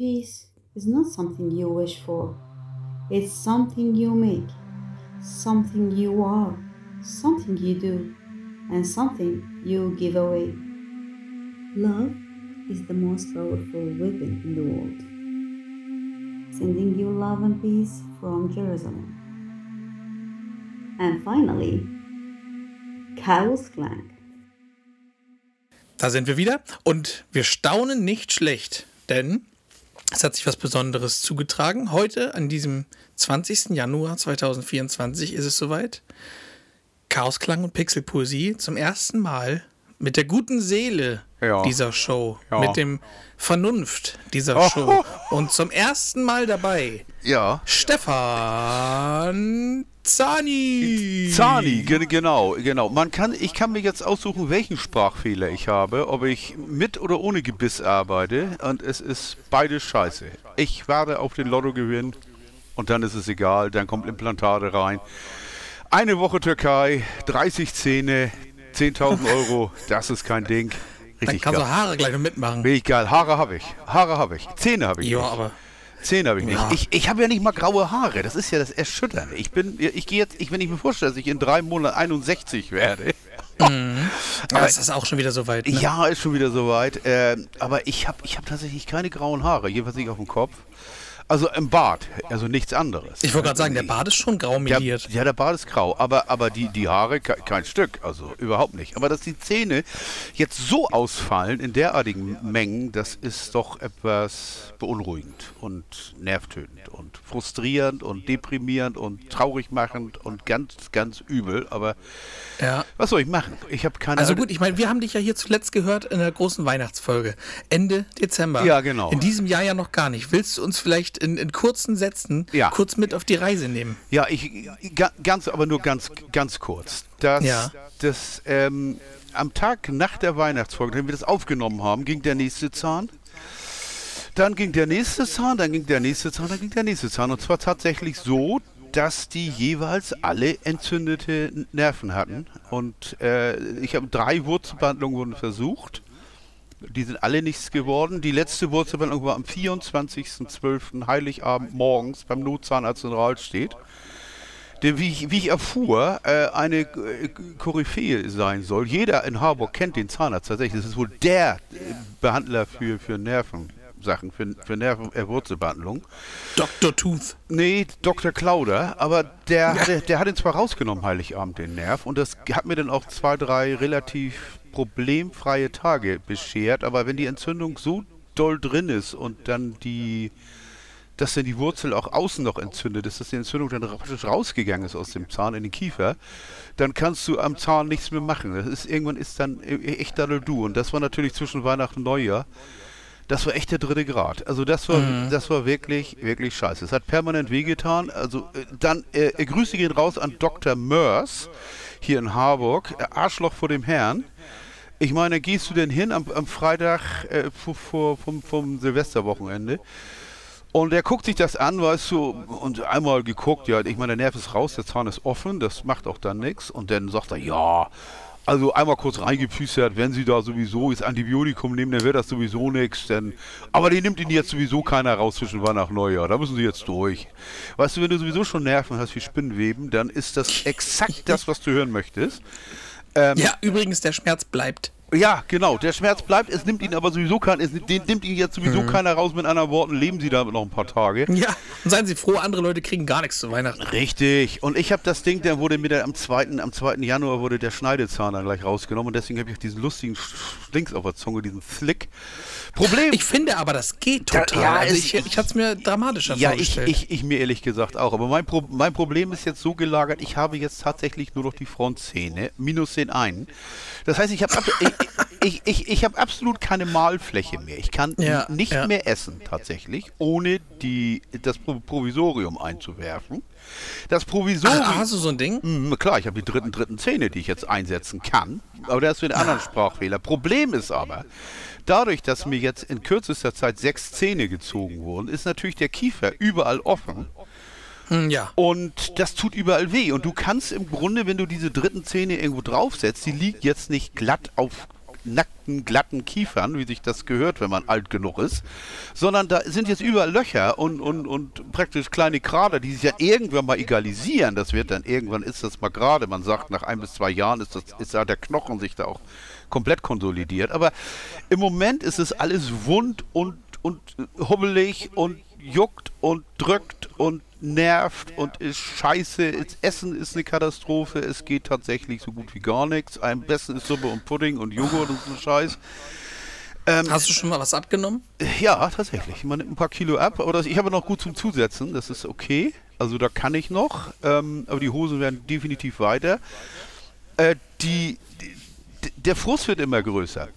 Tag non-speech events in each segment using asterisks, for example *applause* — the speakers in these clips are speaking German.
Peace is not something you wish for. It's something you make, something you are, something you do, and something you give away. Love is the most powerful weapon in the world. Sending you love and peace from Jerusalem. And finally, Chaos Clank. Da sind wir wieder und wir staunen nicht schlecht, denn es hat sich was Besonderes zugetragen. Heute, an diesem 20. Januar 2024, ist es soweit. Chaosklang und Pixelpoesie zum ersten Mal mit der guten Seele ja. dieser Show, ja. mit dem Vernunft dieser oh. Show und zum ersten Mal dabei. Ja. Stefan Zani. Zani, genau, genau. Man kann, ich kann mir jetzt aussuchen, welchen Sprachfehler ich habe, ob ich mit oder ohne Gebiss arbeite und es ist beides scheiße. Ich werde auf den Lotto gewinnen und dann ist es egal, dann kommt Implantate rein. Eine Woche Türkei, 30 Zähne, 10.000 Euro, das ist kein Ding. Richtig Dann kannst geil. du Haare gleich noch mitmachen. Bin ich geil. Haare habe ich. Haare habe ich. Zähne habe ich. Ja, nicht. aber. Zähne habe ich nicht. Ja. Ich, ich habe ja nicht mal graue Haare. Das ist ja das Erschütternde. Ich bin, ich gehe jetzt, ich, wenn ich mir vorstelle, dass ich in drei Monaten 61 werde. Mhm. Aber ist das auch schon wieder soweit? Ne? Ja, ist schon wieder soweit. Äh, aber ich habe ich hab tatsächlich keine grauen Haare. Jedenfalls nicht auf dem Kopf. Also im Bart, also nichts anderes. Ich wollte gerade sagen, der Bart ist schon grau meliert. Ja, der Bart ist grau, aber, aber die, die Haare kein Stück, also überhaupt nicht. Aber dass die Zähne jetzt so ausfallen in derartigen Mengen, das ist doch etwas beunruhigend und nervtötend und frustrierend und deprimierend und traurig machend und ganz, ganz übel. Aber ja. was soll ich machen? Ich habe keine Also gut, ich meine, wir haben dich ja hier zuletzt gehört in der großen Weihnachtsfolge. Ende Dezember. Ja, genau. In diesem Jahr ja noch gar nicht. Willst du uns vielleicht in, in kurzen Sätzen ja. kurz mit auf die Reise nehmen? Ja, ich ganz, aber nur ganz, ganz kurz. Das, ja. das, ähm, am Tag nach der Weihnachtsfolge, wenn wir das aufgenommen haben, ging der nächste Zahn. Dann ging der nächste Zahn, dann ging der nächste Zahn, dann ging der nächste Zahn. Und zwar tatsächlich so, dass die jeweils alle entzündete Nerven hatten. Und äh, ich habe drei Wurzelbehandlungen wurden versucht. Die sind alle nichts geworden. Die letzte Wurzelbehandlung war am 24.12. Heiligabend morgens beim Notzahnarzt in Rahlstedt. Der, wie ich, wie ich erfuhr, äh, eine äh, Koryphäe sein soll. Jeder in Harburg kennt den Zahnarzt tatsächlich. Das ist wohl der äh, Behandler für, für Nervensachen, für, für Nervenwurzelbehandlung. Dr. Tooth. Nee, Dr. Klauder, aber der, der, der hat ihn zwar rausgenommen, Heiligabend, den Nerv, und das hat mir dann auch zwei, drei relativ problemfreie Tage beschert, aber wenn die Entzündung so doll drin ist und dann die, dass dann die Wurzel auch außen noch entzündet ist, dass die Entzündung dann praktisch rausgegangen ist aus dem Zahn in den Kiefer, dann kannst du am Zahn nichts mehr machen. Das ist, irgendwann ist dann e-, e-, echt du. Und das war natürlich zwischen Weihnachten und Neujahr. Das war echt der dritte Grad. Also das war, mhm. das war wirklich, wirklich scheiße. Es hat permanent wehgetan. Also äh, dann äh, Grüße gehen raus an Dr. Mörs hier in Harburg. Arschloch vor dem Herrn. Ich meine, gehst du denn hin am, am Freitag äh, vor, vor, vom, vom Silvesterwochenende? Und er guckt sich das an, weißt du, und einmal geguckt, ja, ich meine, der Nerv ist raus, der Zahn ist offen, das macht auch dann nichts. Und dann sagt er, ja, also einmal kurz reingepüstert, wenn sie da sowieso das Antibiotikum nehmen, dann wird das sowieso nichts. Aber die nimmt ihn jetzt sowieso keiner raus zwischen Weihnachten und Neujahr. Da müssen sie jetzt durch. Weißt du, wenn du sowieso schon Nerven hast wie Spinnenweben, dann ist das exakt das, was du hören möchtest. Ähm, ja, übrigens, der Schmerz bleibt. Ja, genau. Der Schmerz bleibt. Es nimmt ihn aber sowieso keiner. Es nimmt ihn jetzt sowieso mhm. keiner raus. Mit anderen Worten, leben Sie damit noch ein paar Tage. Ja, und seien Sie froh, andere Leute kriegen gar nichts zu Weihnachten. Richtig. Und ich habe das Ding, der wurde mir dann am 2. am 2. Januar wurde der Schneidezahn dann gleich rausgenommen. Und deswegen habe ich auch diesen lustigen Links auf der Zunge, diesen Flick. Problem. Ich finde aber, das geht total. Da, ja, also ich, ich hatte es mir dramatischer ja, vorgestellt. Ja, ich, ich, ich, mir ehrlich gesagt auch. Aber mein, Pro mein Problem ist jetzt so gelagert, ich habe jetzt tatsächlich nur noch die Frontzähne, minus den einen. Das heißt, ich habe ich, ich, ich habe absolut keine Malfläche mehr. Ich kann ja, nicht ja. mehr essen tatsächlich, ohne die, das Provisorium einzuwerfen. Das Provisorium. Ach, hast du so ein Ding? Mh, klar, ich habe die dritten, dritten Zähne, die ich jetzt einsetzen kann. Aber das ist wieder ein anderer Sprachfehler. Problem ist aber, dadurch, dass mir jetzt in kürzester Zeit sechs Zähne gezogen wurden, ist natürlich der Kiefer überall offen. Hm, ja. Und das tut überall weh. Und du kannst im Grunde, wenn du diese dritten Zähne irgendwo draufsetzt, die liegt jetzt nicht glatt auf nackten, glatten Kiefern, wie sich das gehört, wenn man alt genug ist, sondern da sind jetzt überall Löcher und, und, und praktisch kleine Krater, die sich ja irgendwann mal egalisieren. Das wird dann irgendwann ist das mal gerade. Man sagt, nach ein bis zwei Jahren ist das ist ja der Knochen sich da auch komplett konsolidiert. Aber im Moment ist es alles wund und und hubbelig und juckt und drückt und nervt und ist scheiße. Das Essen ist eine Katastrophe. Es geht tatsächlich so gut wie gar nichts. Am besten ist Suppe und Pudding und Joghurt und so Scheiß. Ähm, Hast du schon mal was abgenommen? Ja, tatsächlich. Man nimmt ein paar Kilo ab. Aber das, ich habe noch gut zum Zusetzen. Das ist okay. Also da kann ich noch. Ähm, aber die Hosen werden definitiv weiter. Äh, die, die, der Frust wird immer größer.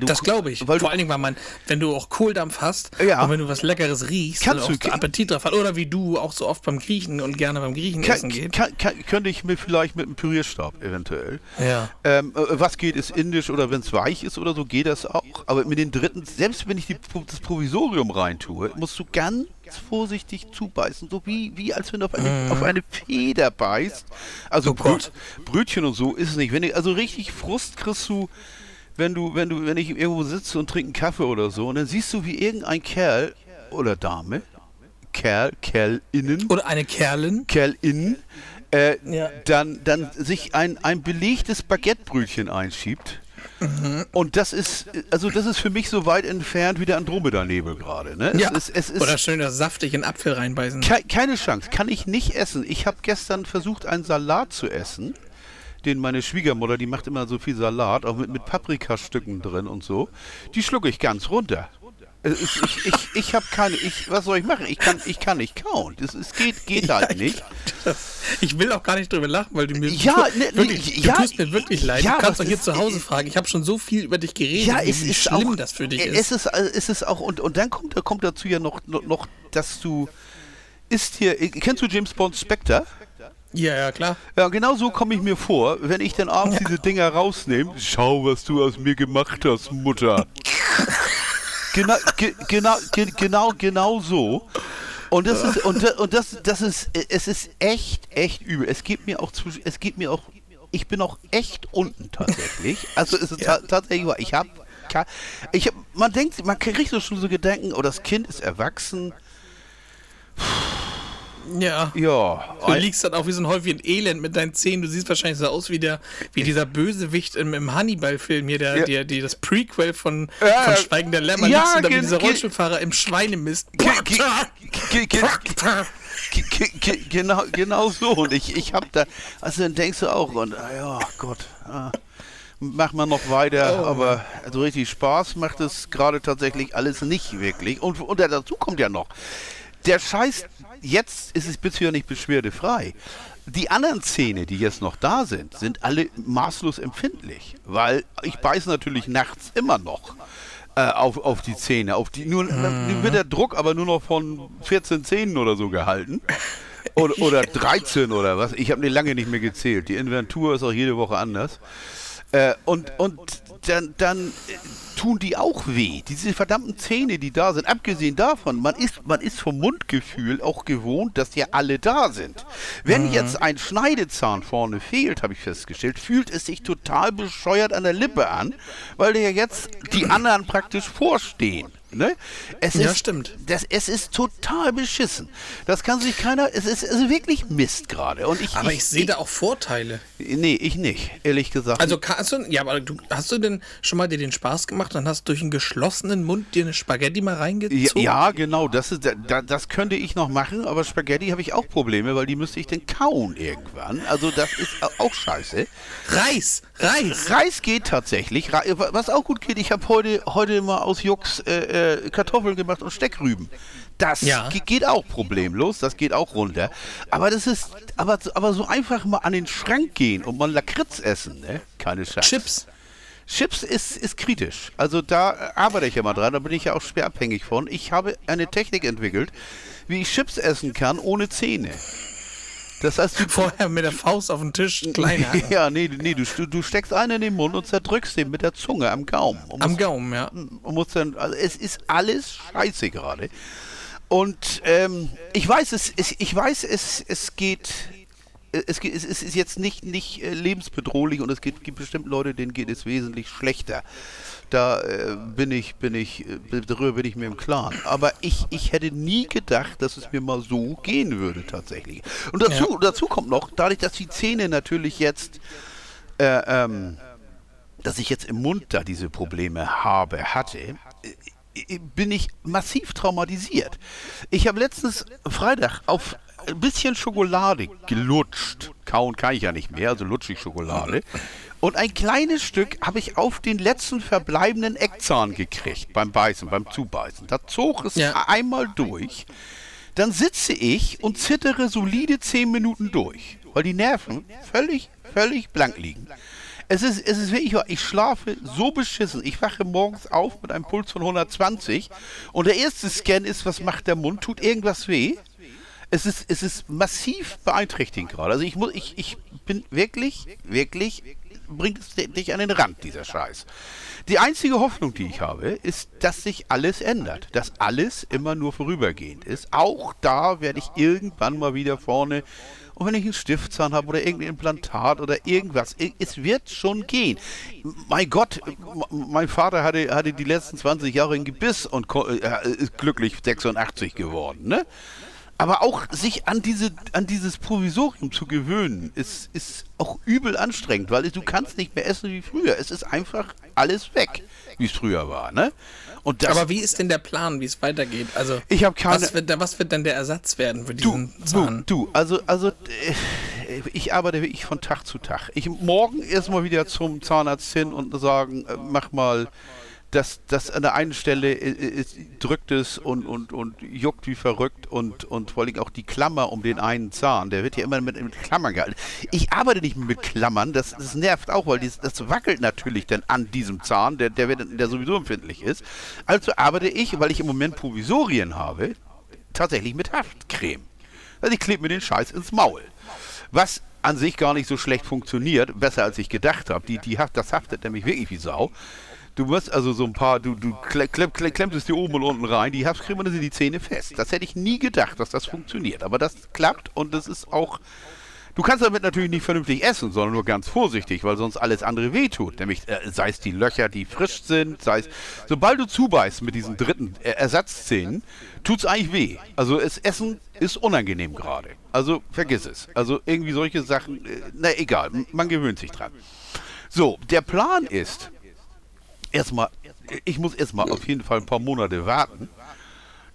Du, das glaube ich. Vor allen Dingen, weil man, wenn du auch Kohldampf hast ja. und wenn du was Leckeres riechst, Kannst du, Appetit drauf hat, oder wie du auch so oft beim Griechen und gerne beim Griechen kann, essen geht. Kann, kann, könnte ich mir vielleicht mit einem Pürierstab eventuell. Ja. Ähm, äh, was geht, ist indisch oder wenn es weich ist oder so, geht das auch. Aber mit den dritten, selbst wenn ich die, das Provisorium reintue, musst du ganz vorsichtig zubeißen, so wie, wie als wenn du auf eine, mm. auf eine Feder beißt. Also oh Bröt, Brötchen und so ist es nicht. Wenn du, also richtig Frust kriegst du wenn du, wenn du, wenn ich irgendwo sitze und trinke einen Kaffee oder so, und dann siehst du, wie irgendein Kerl oder Dame, Kerl, Kerl innen. Oder eine Kerlin. Kerl innen, äh, ja. dann, dann sich ein, ein belegtes Baguettebrötchen einschiebt. Mhm. Und das ist, also das ist für mich so weit entfernt wie der Andromeda-Nebel gerade. Ne? Ja. Es ist, es ist Oder schön das saftig in Apfel reinbeißen. Ke keine Chance, kann ich nicht essen. Ich habe gestern versucht, einen Salat zu essen den meine Schwiegermutter, die macht immer so viel Salat, auch mit, mit Paprikastücken drin und so. Die schlucke ich ganz runter. Ich, ich, ich, ich habe keine, ich, was soll ich machen? Ich kann, ich kann nicht kauen. Das, es geht, geht *laughs* halt ja, nicht. Ich will auch gar nicht drüber lachen, weil du mir ja, ne, wirklich, ja, du tust mir wirklich leid. Ja, du kannst doch hier zu Hause fragen. Ich habe schon so viel über dich geredet, ja, es wie ist schlimm auch, das für dich ist. Es ist, es ist auch und, und dann kommt, kommt dazu ja noch, noch, dass du ist hier, kennst du James Bond Spectre? Ja, ja, klar. Ja, genau so komme ich mir vor, wenn ich dann abends diese Dinger rausnehme. Schau, was du aus mir gemacht hast, Mutter. genau, ge, genau, ge, genau, genau so. Und das ist, und, und das, das ist, es ist echt, echt übel. Es geht mir auch zu, es geht mir auch, ich bin auch echt unten tatsächlich. Also es ist ja. tatsächlich, ich habe, ich hab, man denkt, man kriegt so schon so Gedanken, oh, das Kind ist erwachsen. Puh ja. Ja. Du liegst dann auch wie so ein Häufchen Elend mit deinen Zähnen. Du siehst wahrscheinlich so aus wie der, wie dieser Bösewicht im, im Hannibal-Film hier, der, ja. der, die, das Prequel von, ja, von Schweigen der Lämmer. Ja, liegst du da wie dieser Rollstuhlfahrer im Schweinemist. genau, genau so. Und ich, ich hab da, also dann denkst du auch, und ah ja, Gott, ah, mach mal noch weiter, oh. aber so richtig Spaß macht es gerade tatsächlich alles nicht wirklich. Und, und dazu kommt ja noch, der Scheiß jetzt ist es bisher nicht beschwerdefrei. Die anderen Zähne, die jetzt noch da sind, sind alle maßlos empfindlich, weil ich beiße natürlich nachts immer noch äh, auf, auf die Zähne. Auf die, nur, mhm. wird der Druck aber nur noch von 14 Zähnen oder so gehalten. Oder, oder 13 oder was. Ich habe die lange nicht mehr gezählt. Die Inventur ist auch jede Woche anders. Äh, und, und dann, dann tun die auch weh. Diese verdammten Zähne, die da sind. Abgesehen davon, man ist, man ist vom Mundgefühl auch gewohnt, dass ja alle da sind. Wenn mhm. jetzt ein Schneidezahn vorne fehlt, habe ich festgestellt, fühlt es sich total bescheuert an der Lippe an, weil ja jetzt die anderen praktisch vorstehen. Ne? Es ja, ist, stimmt. Das, es ist total beschissen. Das kann sich keiner. Es ist also wirklich Mist gerade. ich, aber ich, ich sehe da auch Vorteile. Nee, ich nicht, ehrlich gesagt. Also hast du, ja, aber du, hast du denn schon mal dir den Spaß gemacht und hast durch einen geschlossenen Mund dir eine Spaghetti mal reingezogen? Ja, ja genau. Das, ist, da, das könnte ich noch machen, aber Spaghetti habe ich auch Probleme, weil die müsste ich dann kauen irgendwann. Also das ist auch scheiße. Reis, Reis. Reis geht tatsächlich. Was auch gut geht, ich habe heute, heute mal aus Jux äh, äh, Kartoffeln gemacht und Steckrüben. Das ja. geht auch problemlos, das geht auch runter. Aber das ist, aber, aber so einfach mal an den Schrank gehen und mal Lakritz essen, ne? Keine Chance. Chips. Chips ist, ist kritisch. Also da arbeite ich ja mal dran, da bin ich ja auch schwer abhängig von. Ich habe eine Technik entwickelt, wie ich Chips essen kann ohne Zähne. Das heißt, du vorher mit der Faust auf den Tisch *laughs* kleiner. ja, nee, nee, du, du steckst einen in den Mund und zerdrückst den mit der Zunge am Gaumen. Und am musst, Gaumen, ja. Und musst dann, also es ist alles scheiße gerade. Und ähm, ich weiß, es, es, ich weiß, es, es geht es, es, es ist jetzt nicht, nicht äh, lebensbedrohlich und es gibt, gibt bestimmt Leute, denen geht es wesentlich schlechter. Da äh, bin ich, bin ich, äh, darüber bin ich mir im Klaren. Aber ich, ich hätte nie gedacht, dass es mir mal so gehen würde tatsächlich. Und dazu, ja. dazu kommt noch, dadurch, dass die Zähne natürlich jetzt äh, ähm, dass ich jetzt im Mund da diese Probleme habe, hatte, äh, bin ich massiv traumatisiert. Ich habe letztens Freitag auf ein bisschen Schokolade gelutscht. Kauen kann ich ja nicht mehr, also lutsche ich Schokolade. Und ein kleines Stück habe ich auf den letzten verbleibenden Eckzahn gekriegt beim Beißen, beim Zubeißen. Da zog es ja. einmal durch. Dann sitze ich und zittere solide zehn Minuten durch, weil die Nerven völlig, völlig blank liegen. Es ist, es ist wirklich, ich schlafe so beschissen. Ich wache morgens auf mit einem Puls von 120 und der erste Scan ist, was macht der Mund? Tut irgendwas weh? Es ist, es ist massiv beeinträchtigend gerade. Also ich muss, ich, ich bin wirklich, wirklich, bringt es dich an den Rand, dieser Scheiß. Die einzige Hoffnung, die ich habe, ist, dass sich alles ändert. Dass alles immer nur vorübergehend ist. Auch da werde ich irgendwann mal wieder vorne und wenn ich einen Stiftzahn habe oder irgendein Implantat oder irgendwas, es wird schon gehen. Mein Gott, mein Vater hatte, hatte die letzten 20 Jahre ein Gebiss und äh, ist glücklich 86 geworden, ne? Aber auch sich an, diese, an dieses Provisorium zu gewöhnen, ist, ist auch übel anstrengend, weil du kannst nicht mehr essen wie früher. Es ist einfach alles weg, wie es früher war. Ne? Aber wie ist denn der Plan, wie es weitergeht? Also, ich habe keine. Was wird, was wird denn der Ersatz werden für diesen du, Zahn? Du, du, also, also äh, ich arbeite wirklich von Tag zu Tag. Ich morgen erstmal wieder zum Zahnarzt hin und sagen, äh, mach mal dass das an der einen Stelle ist, drückt es und, und, und juckt wie verrückt und, und vor allem auch die Klammer um den einen Zahn, der wird ja immer mit, mit Klammern gehalten. Ich arbeite nicht mit Klammern, das, das nervt auch, weil dies, das wackelt natürlich dann an diesem Zahn, der, der, der sowieso empfindlich ist. Also arbeite ich, weil ich im Moment Provisorien habe, tatsächlich mit Haftcreme. Also ich klebe mir den Scheiß ins Maul. Was an sich gar nicht so schlecht funktioniert, besser als ich gedacht habe. Die, die, das haftet nämlich wirklich wie Sau. Du musst also so ein paar, du, du klemm, klemm, klemmst es dir oben und unten rein, die Herbstcreme und dann sind die Zähne fest. Das hätte ich nie gedacht, dass das funktioniert. Aber das klappt und das ist auch. Du kannst damit natürlich nicht vernünftig essen, sondern nur ganz vorsichtig, weil sonst alles andere wehtut. Nämlich, äh, sei es die Löcher, die frisch sind, sei es. Sobald du zubeißt mit diesen dritten äh, Ersatzzähnen, tut es eigentlich weh. Also, das Essen ist unangenehm gerade. Also, vergiss es. Also, irgendwie solche Sachen, äh, na egal, man gewöhnt sich dran. So, der Plan ist, erstmal, ich muss erstmal auf jeden Fall ein paar Monate warten,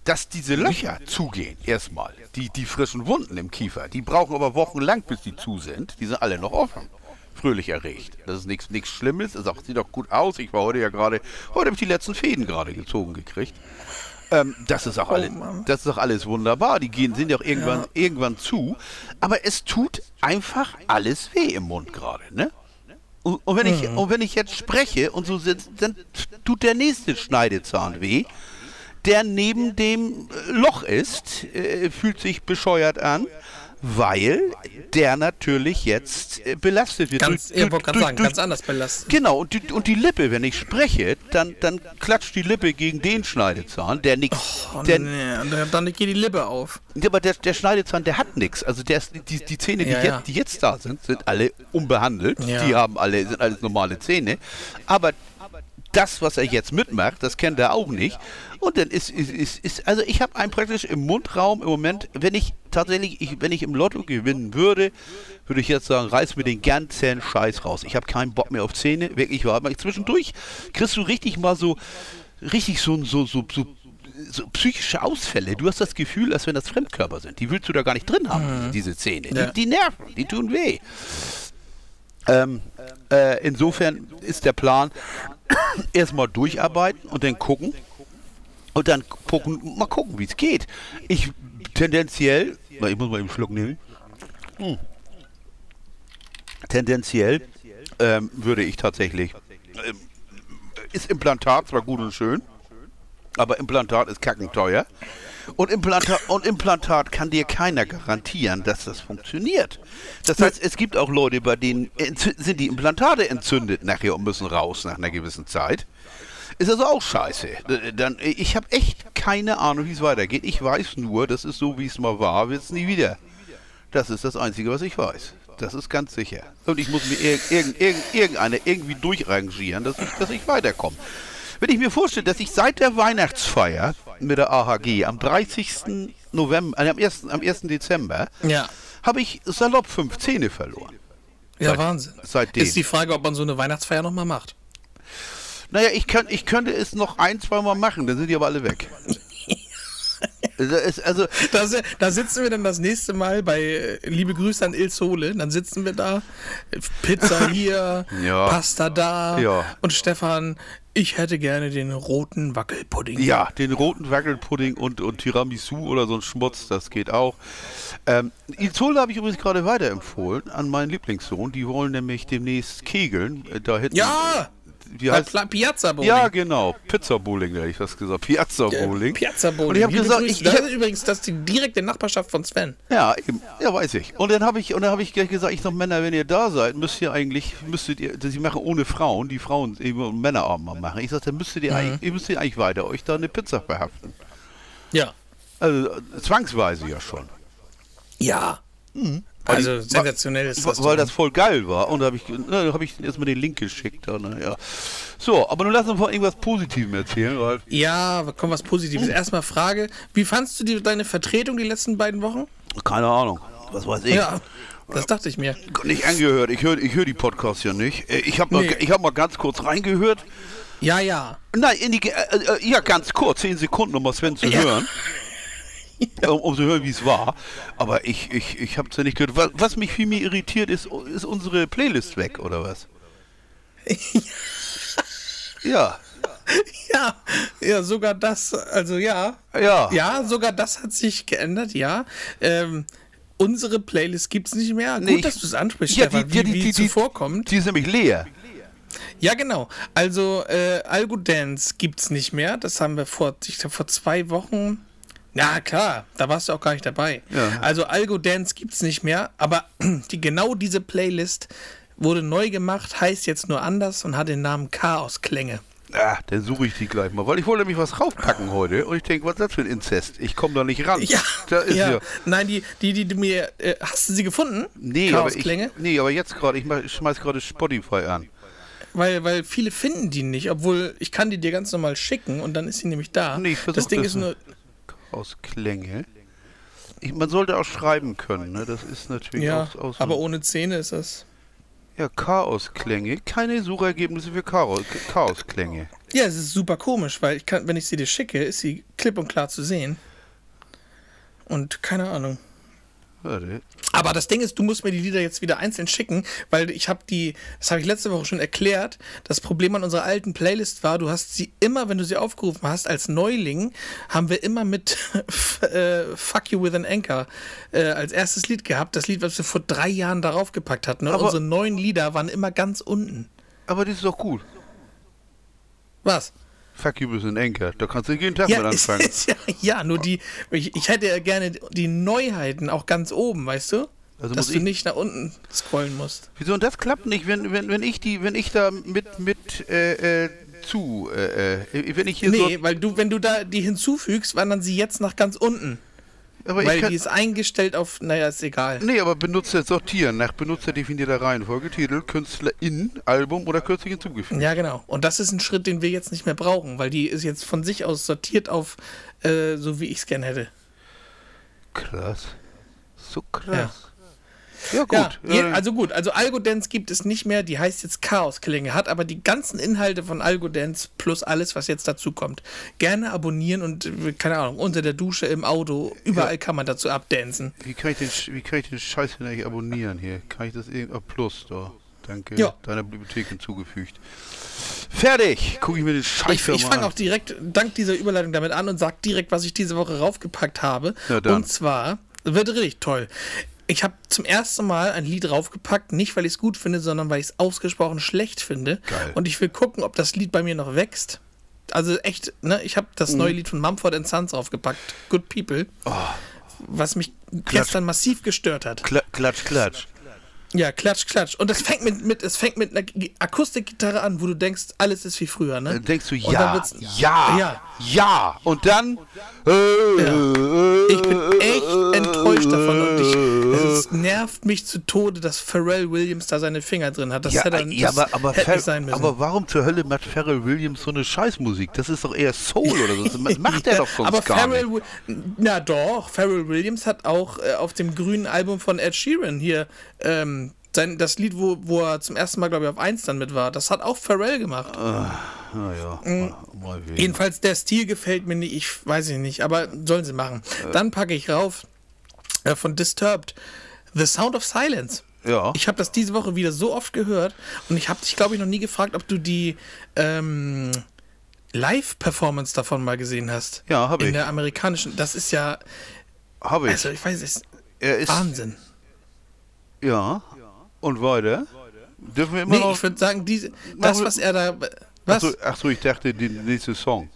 dass diese Löcher zugehen. Erstmal. Die, die frischen Wunden im Kiefer, die brauchen aber wochenlang, bis die zu sind. Die sind alle noch offen. Fröhlich erregt. Das ist nichts nichts Schlimmes. Es sieht doch gut aus. Ich war heute ja gerade, heute habe ich die letzten Fäden gerade gezogen gekriegt. Ähm, das ist auch oh, alles, das ist auch alles wunderbar. Die gehen, sind ja auch irgendwann, ja. irgendwann zu. Aber es tut einfach alles weh im Mund gerade, ne? Und, und, wenn ich, mhm. und wenn ich jetzt spreche und so sitze, dann tut der nächste Schneidezahn weh, der neben dem Loch ist, äh, fühlt sich bescheuert an weil der natürlich jetzt äh, belastet wird. Ganz, du, du, du, sagen, ganz anders belastet. Genau, und die, und die Lippe, wenn ich spreche, dann, dann klatscht die Lippe gegen den Schneidezahn, der nichts. Oh, der, nee, dann geht die Lippe auf. Aber der, der Schneidezahn, der hat nichts. Also der die, die Zähne, die, ja, jetzt, die jetzt da sind, sind alle unbehandelt. Ja. Die haben alle, sind alles normale Zähne. Aber das, was er jetzt mitmacht, das kennt er auch nicht. Und dann ist, ist, ist, ist also ich habe einen praktisch im Mundraum im Moment, wenn ich tatsächlich, ich, wenn ich im Lotto gewinnen würde, würde ich jetzt sagen, reiß mir den ganzen Scheiß raus. Ich habe keinen Bock mehr auf Zähne, wirklich wahr. Zwischendurch kriegst du richtig mal so, richtig so, so, so, so so psychische Ausfälle. Du hast das Gefühl, als wenn das Fremdkörper sind. Die willst du da gar nicht drin haben, mhm. diese Zähne. Ja. Die, die, nerven, die tun weh. Ähm, äh, insofern ist der Plan, erstmal durcharbeiten und dann gucken. Und dann gucken, mal gucken, wie es geht. Ich tendenziell, ich muss mal eben Schluck nehmen. Hm. Tendenziell ähm, würde ich tatsächlich, ähm, ist Implantat zwar gut und schön, aber Implantat ist kackenteuer. Und Implantat, und Implantat kann dir keiner garantieren, dass das funktioniert. Das heißt, es gibt auch Leute, bei denen sind die Implantate entzündet nachher und müssen raus nach einer gewissen Zeit. Ist also auch scheiße. Dann, ich habe echt keine Ahnung, wie es weitergeht. Ich weiß nur, das ist so, wie es mal war, wird es nie wieder Das ist das Einzige, was ich weiß. Das ist ganz sicher. Und ich muss mir irg irg irg irgendeine irgendwie durchrangieren, dass ich, dass ich weiterkomme. Wenn ich mir vorstelle, dass ich seit der Weihnachtsfeier mit der AHG am 30. November, äh, am, 1., am 1. Dezember, Ja. habe ich salopp fünf Zähne verloren. Ja, Seit- Wahnsinn. seitdem. Ist die Frage, ob man so eine Weihnachtsfeier nochmal macht. Naja, ich, kann, ich könnte es noch ein, zwei Mal machen, dann sind die aber alle weg. *laughs* Das also, Da, si- da sitzen wir dann das nächste Mal bei äh, Liebe Grüße an Il Sole. Dann sitzen wir da, Pizza *laughs* hier, Ja. Pasta da. Ja. Und Stefan, ich hätte gerne den roten Wackelpudding. ja, den roten Wackelpudding und, und Tiramisu oder so ein Schmutz, das geht auch. Ähm, Izole habe ich übrigens gerade weiterempfohlen an meinen Lieblingssohn. Die wollen nämlich demnächst kegeln. Äh, Da hinten. Ja! Wie Bei heißt Pla Piazza Bowling. Ja, genau. Pizza Bowling, hätte ich was gesagt. Piazza Bowling. Piazza Bowling. Und ich habe gesagt, ich, das ist übrigens das die direkte Nachbarschaft von Sven. Ja, eben. Ja, weiß ich. Und dann habe ich, und dann habe ich gleich gesagt, ich sag, Männer, wenn ihr da seid, müsst ihr eigentlich, müsstet ihr, sie machen ohne Frauen, die Frauen eben Männerabend mal machen. Ich sag, dann müsstet ihr, eigentlich, ihr müsst ihr eigentlich weiter euch da eine Pizza verhaften. Ja. Also äh, zwangsweise ja schon. Ja. Weil Also sensationell ist das. Weil das voll geil war. Und da habe ich, na, hab ich erstmal den Link geschickt. Na, ja. So, aber nun lass uns mal irgendwas Positives erzählen, weil Ja, komm, was Positives. Erstmal Frage, wie fandst du die, deine Vertretung die letzten beiden Wochen? keine Ahnung. Was weiß ich. Ja, das dachte ich mir. Nicht angehört. Ich höre ich hör die Podcasts ja nicht. Äh, Ich habe Nee. ich hab mal ganz kurz reingehört. Ja, ja. Nein, in die, äh, äh, ja, ganz kurz, zehn Sekunden, um mal Sven zu Ja. hören. *laughs* Um, um zu hören, wie es war. Aber ich, ich, ich habe es ja nicht gehört. Was, was mich viel mehr irritiert, ist, ist unsere Playlist weg, oder was? *laughs* ja, Ja, ja, sogar das, also ja. ja. Ja, sogar das hat sich geändert, ja. Ähm, unsere Playlist gibt's nicht mehr. Nee, Gut, ich- dass du es ansprichst, Ja, Stefan, die- die- wie, die- wie die- zuvorkommt. Die ist nämlich leer. Ja, genau. Also, äh, Algo Dance gibt's nicht mehr. Das haben wir vor, ich glaub, vor zwei Wochen. Ja, klar, da warst du auch gar nicht dabei. Ja. Also, Algo Dance gibt's nicht mehr, aber *clears throat* die, genau diese Playlist wurde neu gemacht, heißt jetzt nur anders und hat den Namen Chaosklänge. Ah, dann suche ich die gleich mal, weil ich wollte nämlich was raufpacken heute und ich denke, was ist das für ein Inzest? Ich komme da nicht ran. Ja, da ist ja. ja. Nein, die, die, die du mir. Äh, hast du sie gefunden? Nee, aber ich, nee, aber jetzt gerade, ich, mach- ich schmeiß gerade Spotify an. Weil, weil viele finden die nicht, obwohl ich kann die dir ganz normal schicken und dann ist sie nämlich da. Nee, ich versuch das Ding das ist nur. Aus Klänge. Ich, man sollte auch schreiben können, ne? Das ist natürlich Ja, aus, aus aber ohne Zähne ist das. ja, Chaosklänge. Keine Suchergebnisse für Chaos, Chaosklänge. Ja, es ist super komisch, weil ich kann, wenn ich sie dir schicke, ist sie klipp und klar zu sehen. Und keine Ahnung. Aber das Ding ist, du musst mir die Lieder jetzt wieder einzeln schicken, weil ich habe die, das habe ich letzte Woche schon erklärt. Das Problem an unserer alten Playlist war, du hast sie immer, wenn du sie aufgerufen hast, als Neuling, haben wir immer mit *laughs* äh, Fuck You with an Anchor äh, als erstes Lied gehabt. Das Lied, was wir vor drei Jahren darauf gepackt hatten. Und Aber- unsere neuen Lieder waren immer ganz unten. Aber das ist doch gut. Was? Fuck you bis in Enker. Da kannst du jeden Tag mit Ja, ist, anfangen. ja, ja, nur die, ich, ich hätte ja gerne die Neuheiten auch ganz oben, weißt du? Also Dass du ich- nicht nach unten scrollen musst. Wieso? Und das klappt nicht, wenn, wenn, wenn ich die, wenn ich da mit, mit, äh, äh, zu, äh, äh, wenn ich hier Nee, so. weil du, wenn du da die hinzufügst, wandern sie jetzt nach ganz unten. Aber weil kann, die ist eingestellt auf, naja, ist egal. Nee, aber Benutzer sortieren nach benutzerdefinierter Reihenfolge, Titel, Künstlerin, Album oder kürzlich hinzugefügt. Ja, genau. Und das ist ein Schritt, den wir jetzt nicht mehr brauchen, weil die ist jetzt von sich aus sortiert auf, äh, so wie ich es gern hätte. Krass. So krass. Ja, gut. Ja, je, äh, also gut, also Algodance gibt es nicht mehr, die heißt jetzt Chaosklinge, hat aber die ganzen Inhalte von Algodance plus alles, was jetzt dazu kommt. Gerne abonnieren und, äh, keine Ahnung, unter der Dusche, im Auto, überall kann man dazu abdancen. wie, kann ich den, wie kann ich den Scheiß denn eigentlich abonnieren hier? Kann ich das irgendwie. Oh, plus, da. Danke. Ja. Deiner Bibliothek hinzugefügt. Fertig! Guck ich mir den Scheiß Ich, doch ich mal fange an. auch direkt, dank dieser Überleitung damit an und sag direkt, was ich diese Woche raufgepackt habe. Und zwar, wird richtig toll. Ich habe zum ersten Mal ein Lied raufgepackt, nicht weil ich es gut finde, sondern weil ich es ausgesprochen schlecht finde. Geil. Und ich will gucken, ob das Lied bei mir noch wächst. Also echt, ne, ich habe Mhm. das neue Lied von Mumford Sons draufgepackt, Good People, Oh. was mich gestern massiv gestört hat. Kla klatsch, klatsch. Ja, klatsch, klatsch. Und es fängt mit, mit, es fängt mit einer Gi- Akustikgitarre an, wo du denkst, alles ist wie früher, ne? Dann denkst du, dann ja, ja, ja. ja. Und dann. Äh, Ich bin echt enttäuscht davon und ich, es nervt mich zu Tode, dass Pharrell Williams da seine Finger drin hat. Das ja, hätte, er- ja, das aber, aber, hätte nicht sein müssen. aber warum zur Hölle macht Pharrell Williams so eine Scheißmusik? Das ist doch eher Soul oder so. Das macht er doch *laughs* sonst aber gar Pharrell, nicht. Na doch, Pharrell Williams hat auch äh, auf dem grünen Album von Ed Sheeran hier ähm, sein, das Lied, wo, wo er zum ersten Mal, glaube ich, auf 1 dann mit war, das hat auch Pharrell gemacht. Naja, Mm. mal, mal wegen. Jedenfalls, der Stil gefällt mir nicht, ich weiß ich nicht, aber sollen sie machen. Dann packe ich rauf äh, von Disturbed The Sound of Silence. Ja. Ich habe das diese Woche wieder so oft gehört und ich habe dich, glaube ich, noch nie gefragt, ob du die ähm, Live-Performance davon mal gesehen hast. Ja, hab In ich. der amerikanischen, das ist ja, Habe ich. also ich weiß, es ist, Wahnsinn. ja. Und weiter? Dürfen wir immer Nee, noch... ich würde sagen, diese, das, was er da, was? Achso, ach so, ich dachte, die nächste Song.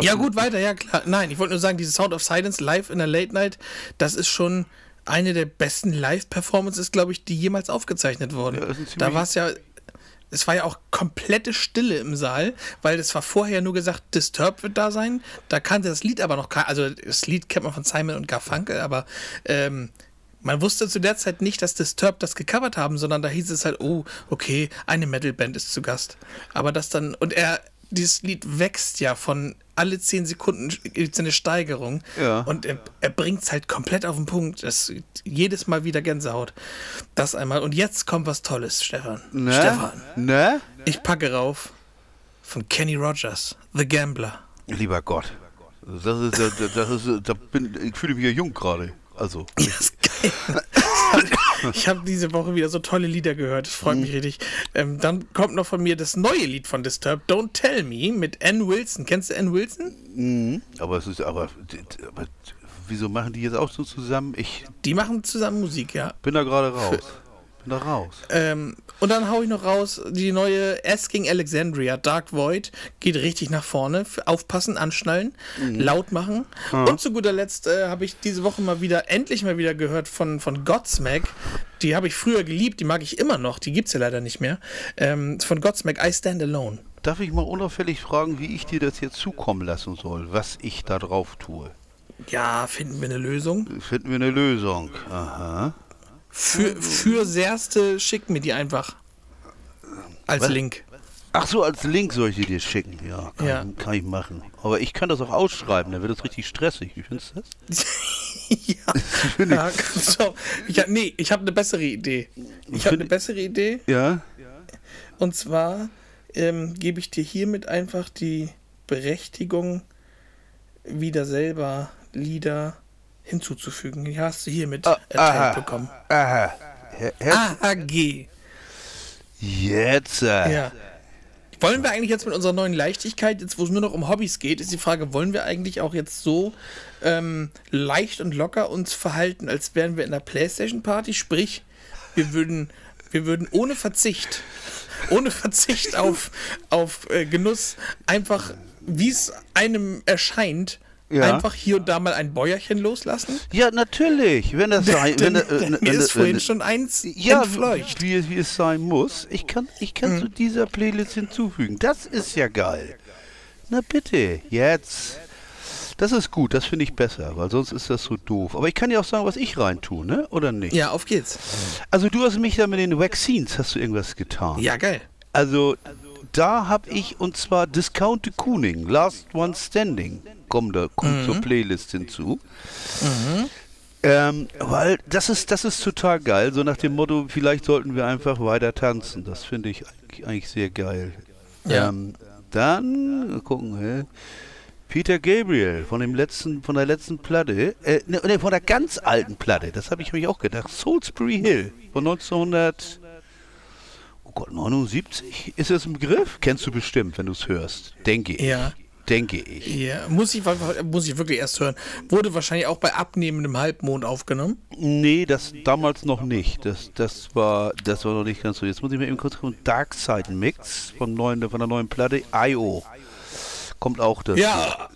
Ja, gut, weiter, ja klar. Nein, ich wollte nur sagen, diese Sound of Silence live in der Late Night, das ist schon eine der besten Live-Performances, glaube ich, die jemals aufgezeichnet wurden. Ja, da war es ja. Es war ja auch komplette Stille im Saal, weil es war vorher nur gesagt, Disturbed wird da sein. Da kannte das Lied aber noch kein, also das Lied kennt man von Simon und Garfunkel, aber ähm, man wusste zu der Zeit nicht, dass Disturbed das gecovert haben, sondern da hieß es halt, oh, okay, eine Metalband ist zu Gast. Aber das dann, und er, dieses Lied wächst ja von alle zehn Sekunden gibt es eine Steigerung. Ja. Und er, er bringt es halt komplett auf den Punkt. Das, jedes Mal wieder Gänsehaut. Das einmal. Und jetzt kommt was Tolles, Stefan. Ne? Stefan, Ne? ich packe rauf von Kenny Rogers, The Gambler. Lieber Gott. Das ist, ja- das ist, da bin, ich fühle mich ja jung gerade. Also, *laughs* Das ist geil. Ich habe diese Woche wieder so tolle Lieder gehört. Das freut mich richtig. Ähm, dann kommt noch von mir das neue Lied von Disturbed, Don't Tell Me, mit Ann Wilson. Kennst du Ann Wilson? aber es ist, aber, aber wieso machen die jetzt auch so zusammen? Ich Die machen zusammen Musik, ja. bin da gerade raus. *laughs* Da raus. Ähm, und dann hau ich noch raus, die neue Asking Alexandria, Dark Void, geht richtig nach vorne. Aufpassen, anschnallen, laut machen. Und zu guter Letzt äh, habe ich diese Woche mal wieder, endlich mal wieder gehört von, von Godsmack. Die habe ich früher geliebt, die mag ich immer noch, die gibt es ja leider nicht mehr. Ähm, von Godsmack, I Stand Alone. Darf ich mal unauffällig fragen, wie ich dir das jetzt zukommen lassen soll, was ich da drauf tue? Ja, finden wir eine Lösung. Finden wir eine Lösung. Aha. Für, für Serste schick mir die einfach. Als Was? Link. Ach so, als Link soll ich die dir schicken. Ja, kann, Ja. kann ich machen. Aber ich kann das auch ausschreiben, dann wird das richtig stressig. Wie findest du das? *laughs* ja. ja so. ich hab, nee, ich habe eine bessere Idee. Ich habe eine bessere Idee. Ja? Und zwar ähm, gebe ich dir hiermit einfach die Berechtigung, wieder selber Lieder hinzuzufügen. Die hast du hiermit Ah, erteilt aha. bekommen. Aha. AHG. Jetzt. Äh. Ja. Wollen wir eigentlich jetzt mit unserer neuen Leichtigkeit, jetzt wo es nur noch um Hobbys geht, ist die Frage, wollen wir eigentlich auch jetzt so ähm, leicht und locker uns verhalten, als wären wir in einer Playstation-Party? Sprich, wir würden, wir würden ohne Verzicht, ohne Verzicht auf, auf äh, Genuss, einfach, wie es einem erscheint, Ja. einfach hier und da mal ein Bäuerchen loslassen? Ja, natürlich. Wenn das *laughs* sein, wenn, Denn, äh, wenn, mir wenn, ist vorhin wenn, schon eins ja, entfleucht. wie, wie es sein muss. Ich kann, ich kann zu dieser Playlist hinzufügen. Das ist ja geil. Na bitte, jetzt. Das ist gut, das finde ich besser, weil sonst ist das so doof. Aber ich kann ja auch sagen, was ich reintue, ne? Oder nicht? Ja, auf geht's. Also du hast mich da mit den Vaccines, hast du irgendwas getan? Ja, geil. Also da habe ich, und zwar Discount de Kooning, Last One Standing, kommt, da, kommt zur Playlist hinzu. Ähm, weil das ist, das ist total geil, so nach dem Motto, vielleicht sollten wir einfach weiter tanzen. Das finde ich eigentlich, sehr geil. Ja. Ähm, dann, gucken, hä? Peter Gabriel von dem letzten, von der letzten Platte, äh, ne, ne, von der ganz alten Platte, das habe ich mich auch gedacht. Salisbury Hill von 1900, oh Gott, 79? Ist das ein Begriff? Kennst du bestimmt, wenn du es hörst. Denke ich. Ja. Denke ich. Ja, muss ich, muss ich wirklich erst hören. Wurde wahrscheinlich auch bei abnehmendem Halbmond aufgenommen. Nee, das damals noch nicht. Das, das war, das war noch nicht ganz so. Jetzt muss ich mir eben kurz gucken. Dark Side Mix vom neuen, von der neuen Platte. I.O. Kommt auch dazu. Ja,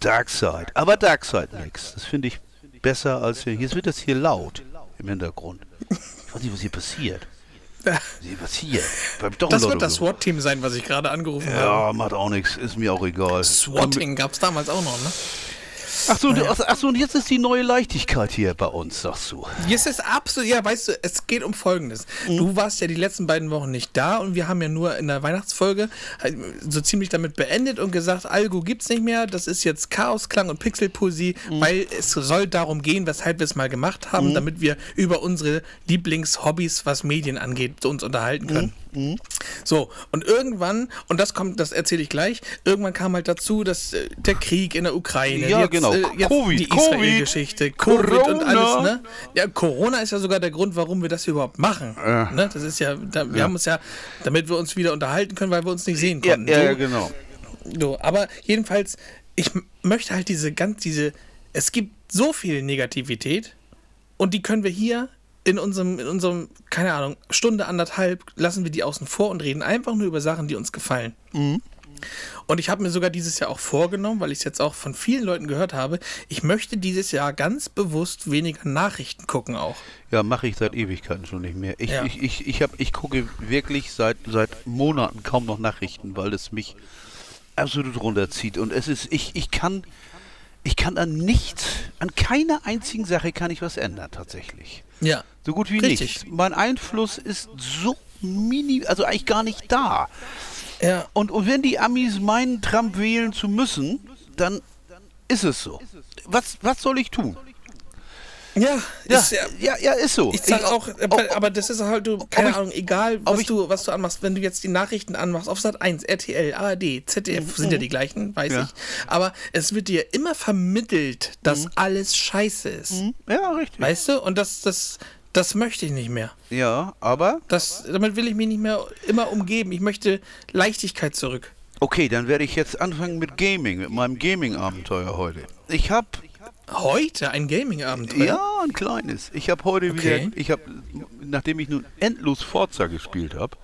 Dark Side. Aber Dark Side Mix. Das finde ich besser als hier. Jetzt wird das hier laut im Hintergrund. Ich weiß nicht, was hier passiert. *laughs* Was hier ein das wird das. SWAT-Team sein, was ich gerade angerufen habe. Ja, macht auch nichts. Ist mir auch egal. Swatting gab es damals auch noch, ne? Ach so, naja. ach so, und jetzt ist die neue Leichtigkeit hier bei uns, sagst du. Jetzt ist absolut, ja, weißt du, es geht um Folgendes. Mhm. Du warst ja die letzten beiden Wochen nicht da und wir haben ja nur in der Weihnachtsfolge halt so ziemlich damit beendet und gesagt, Algo gibt's nicht mehr, das ist jetzt Chaosklang und Pixelpoesie, mhm. weil es soll darum gehen, weshalb wir es mal gemacht haben, mhm. damit wir über unsere Lieblingshobbys, was Medien angeht, uns unterhalten können. Mhm. So, und irgendwann, und das kommt, das erzähle ich gleich, irgendwann kam halt dazu, dass äh, der Krieg in der Ukraine, ja, jetzt, genau. Äh, jetzt Covid, die Israel-Geschichte, Covid, Covid und alles, ne? Ja, Corona ist ja sogar der Grund, warum wir das hier überhaupt machen. Ja. Ne? Das ist ja, da, wir ja. haben uns ja, damit wir uns wieder unterhalten können, weil wir uns nicht sehen konnten. Ja, ja so. genau. So, aber jedenfalls, ich möchte halt diese ganz, diese, es gibt so viel Negativität und die können wir hier in unserem, in unserem, keine Ahnung, Stunde, anderthalb lassen wir die außen vor und reden einfach nur über Sachen, die uns gefallen. Mhm. Und ich habe mir sogar dieses Jahr auch vorgenommen, weil ich es jetzt auch von vielen Leuten gehört habe, ich möchte dieses Jahr ganz bewusst weniger Nachrichten gucken auch. Ja, mache ich seit Ewigkeiten schon nicht mehr. Ich, ja. ich, ich, ich, hab, ich gucke wirklich seit, seit Monaten kaum noch Nachrichten, weil es mich absolut runterzieht. Und es ist, ich, ich kann, ich kann an nichts, an keiner einzigen Sache kann ich was ändern tatsächlich. Ja. So gut wie Richtig. nichts. Mein Einfluss ist so mini, also eigentlich gar nicht da. Ja. Und, und wenn die Amis meinen, Trump wählen zu müssen, dann ist es so. Was, was soll ich tun? Ja, ja, ist, ja, ja, ist so. Ich sag auch, aber, aber das ist halt, du, keine ich, Ahnung, egal, was du, was du anmachst, wenn du jetzt die Nachrichten anmachst, auf Sat 1, RTL, ARD, ZDF, mhm. sind ja die gleichen, weiß ja. ich. Aber es wird dir immer vermittelt, dass mhm. alles scheiße ist. Mhm. Ja, richtig. Weißt du? Und das, das, das möchte ich nicht mehr. Ja, aber? Das, damit will ich mich nicht mehr immer umgeben. Ich möchte Leichtigkeit zurück. Okay, dann werde ich jetzt anfangen mit Gaming, mit meinem Gaming-Abenteuer heute. Ich habe Heute ein Gaming-Abenteuer? Ja, ein kleines. Ich habe heute okay. wieder, ich habe, nachdem ich nun endlos Forza gespielt habe,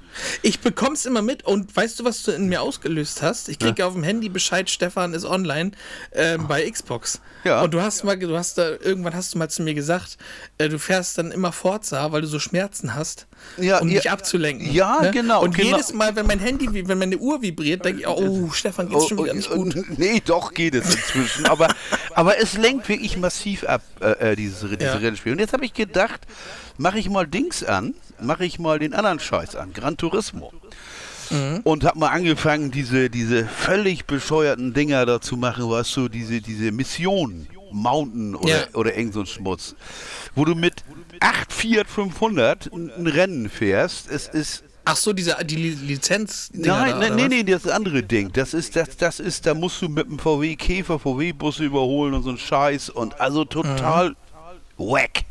ich bekomm's immer mit und weißt du, was du in mir ausgelöst hast? Ich kriege ja. auf dem Handy Bescheid, Stefan ist online ähm, bei Xbox. Ja. Und du hast mal, du hast da, irgendwann hast du mal zu mir gesagt, äh, du fährst dann immer Forza, weil du so Schmerzen hast, ja, um ja, dich abzulenken. Ja, ne? genau. Und genau. jedes Mal, wenn mein Handy, wenn meine Uhr vibriert, denke ich, oh, Stefan, geht's oh, schon wieder nicht gut. *laughs* Nee, doch geht es inzwischen. aber, *laughs* aber es lenkt wirklich massiv ab, äh, äh dieses, dieses Rennspiel. Und jetzt habe ich gedacht, mache ich mal Dings an, mache ich mal den anderen Scheiß an, Gran Turismo. Mhm. Und habe mal angefangen, diese, diese völlig bescheuerten Dinger da zu machen, weißt du, diese, diese Missionen, Mountain oder, ja. oder irgend so ein Schmutz, wo du mit 8 Fiat 500 ein Rennen fährst. Es ist Ach so, diese die Lizenz. Nein, da, nee, nee, das andere Ding. Das ist, das, das ist, da musst du mit dem VW Käfer VW-Busse überholen und so ein Scheiß und also total mhm. wack.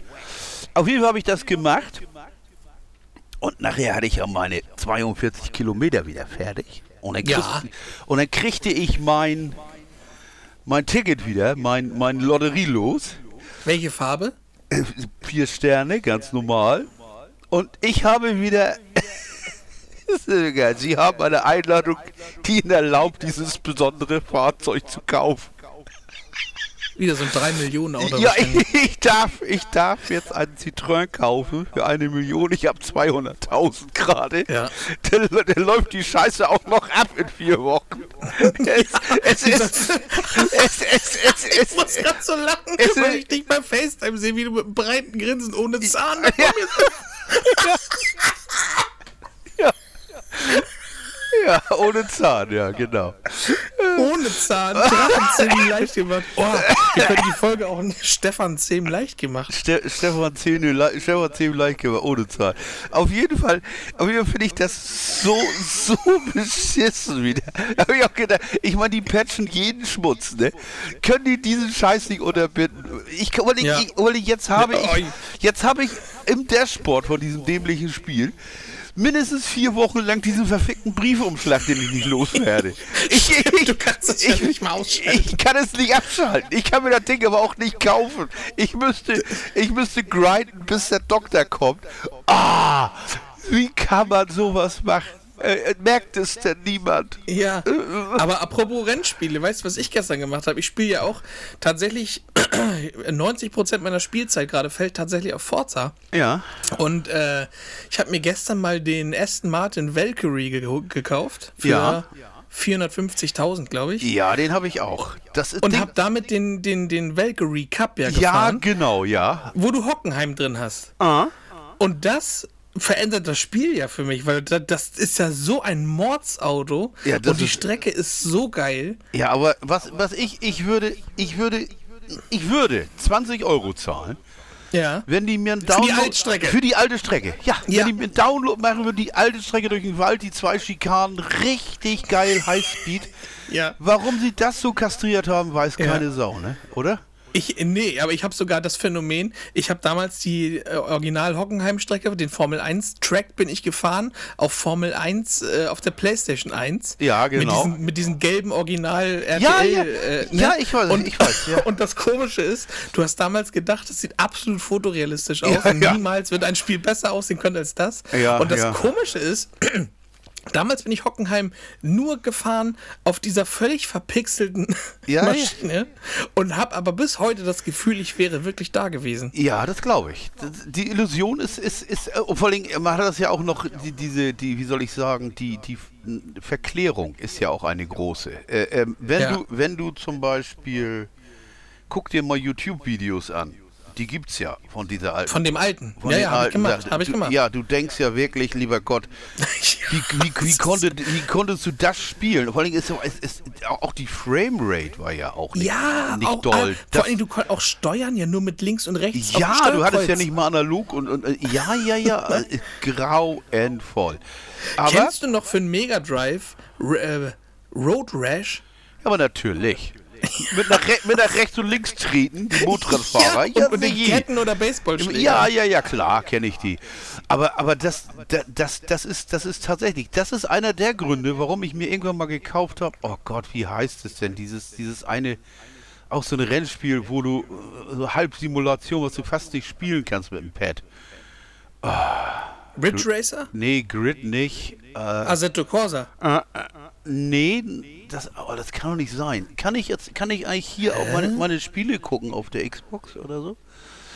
Auf jeden Fall habe ich das gemacht. Und nachher hatte ich ja meine 42 Kilometer wieder fertig. Und dann, krieg, ja. und dann kriegte ich mein, mein Ticket wieder, mein, mein Lotterie los. Welche Farbe? Vier Sterne, ganz normal. Und ich habe wieder. *laughs* Sie haben eine Einladung, die Ihnen erlaubt, dieses besondere Fahrzeug zu kaufen. Wieder so ein 3 Millionen Auto. Ja, ich, *laughs* ich, darf, ich darf jetzt einen Citroën kaufen für eine Million. Ich habe 200.000 gerade. Ja. Der, der, läuft die Scheiße auch noch ab in vier Wochen. Es, es ist. es, es, es, es, ich muss gerade so lachen, es, weil ich dich bei FaceTime sehe, wie du mit einem breiten Grinsen ohne Zahn. Ja. ja. *laughs* ja. Ja, ohne Zahn, ja, genau. Ohne Zahn. Drachenzähmen leicht gemacht. Oh, wir können die Folge auch Stefan Zähm leicht gemacht. Ste Stefan Zähm Stefan leicht gemacht, ohne Zahn. Auf jeden Fall, auf jeden Fall finde ich das so, so beschissen wieder. Habe ich auch gedacht, ich meine, die patchen jeden Schmutz, ne? Können die diesen Scheiß nicht unterbinden? Ich, weil ich, ja. ich, weil ich jetzt habe ich, jetzt habe ich im Dashboard von diesem dämlichen Spiel mindestens vier Wochen lang diesen verfickten Briefumschlag, den ich nicht loswerde. *laughs* Ich, ich, du kannst es ja nicht mal ausschalten. Ich kann es nicht abschalten. Ich kann mir das Ding aber auch nicht kaufen. Ich müsste, ich müsste grinden, bis der Doktor kommt. Ah, wie kann man sowas machen? Äh, merkt es denn niemand? Ja, *laughs* aber apropos Rennspiele, weißt du, was ich gestern gemacht habe? Ich spiele ja auch tatsächlich *clears throat* 90% meiner Spielzeit gerade fällt tatsächlich auf Forza. Ja. Und äh, ich habe mir gestern mal den Aston Martin Valkyrie ge gekauft. Für, ja. 450.000, glaube ich. Ja, den habe ich auch. Das ist Und Ding- hab damit den, den, den Valkyrie Cup ja ja, gefahren, genau, ja. wo du Hockenheim drin hast. Ah. Und das verändert das Spiel ja für mich, weil da- das ist ja so ein Mordsauto Ja, und die ist- Strecke ist so geil. Ja, aber was, was ich, ich würde, ich würde, ich würde 20 Euro zahlen, Ja. wenn die mir einen die Download... Altstrecke. Für die alte Strecke, ja. Ja. Wenn die mir einen Download machen würden, die alte Strecke durch den Wald, die zwei Schikanen, richtig geil, Highspeed. Ja. Warum sie das so kastriert haben, weiß Ja. keine Sau, ne? Oder? Ich, nee, aber ich habe sogar das Phänomen, ich habe damals die äh, Original-Hockenheim-Strecke, den Formel 1-Track bin ich gefahren, auf Formel 1 äh, auf der Playstation 1. Ja, genau. Mit diesen, mit diesen gelben Original-RTL. Ja, ja. Äh, ne? Ja, ich weiß, und, ich weiß, ja. *laughs* Und das Komische ist, du hast damals gedacht, es sieht absolut fotorealistisch aus Ja, und niemals wird ein Spiel besser aussehen können als das. Ja, und das. Komische ist, *clears throat* Damals bin ich Hockenheim nur gefahren auf dieser völlig verpixelten Ja, ja. Maschine und habe aber bis heute das Gefühl, ich wäre wirklich da gewesen. Ja, das glaube ich. Die Illusion ist, ist, ist, äh, vor allem, man hat das ja auch noch, die, diese, die, wie soll ich sagen, die, die Verklärung ist ja auch eine große. Äh, ähm, wenn, Ja. du, wenn du zum Beispiel, guck dir mal YouTube-Videos an, die gibt's ja von dieser alten. Von dem Alten. von ja, ja, habe ich gemacht. Hab ich du, gemacht. Ja, du denkst ja wirklich, lieber Gott, *laughs* wie, wie, wie, konnte, wie konntest du das spielen? Vor allem ist es ist, auch die Framerate war ja auch nicht, Ja, nicht auch, doll. vor allem, du konntest auch steuern ja nur mit links und rechts. ja, du hattest ja nicht mal analog und, und äh, ja, ja, ja, *laughs* äh, grauenvoll. Aber, Kennst du noch für einen Mega Drive äh, Road Rash? aber natürlich. *laughs* mit, nach mit nach rechts und links treten, die Motorradfahrer. und, und sicher. Ketten oder Baseballschläger. Ja, ja, ja, klar, kenne ich die. Aber, aber das, da- das, das, ist, das ist tatsächlich, das ist einer der Gründe, warum ich mir irgendwann mal gekauft habe. Oh Gott, wie heißt es denn? Dieses, dieses eine, auch so ein Rennspiel, wo du äh, so Halbsimulation, was du fast nicht spielen kannst mit dem Pad. Ridge Racer? Nee, Grid nicht. Äh, Assetto Corsa. nee, das, oh, das kann doch nicht sein. Kann ich jetzt, kann ich eigentlich hier auch meine, meine Spiele gucken auf der Xbox oder so?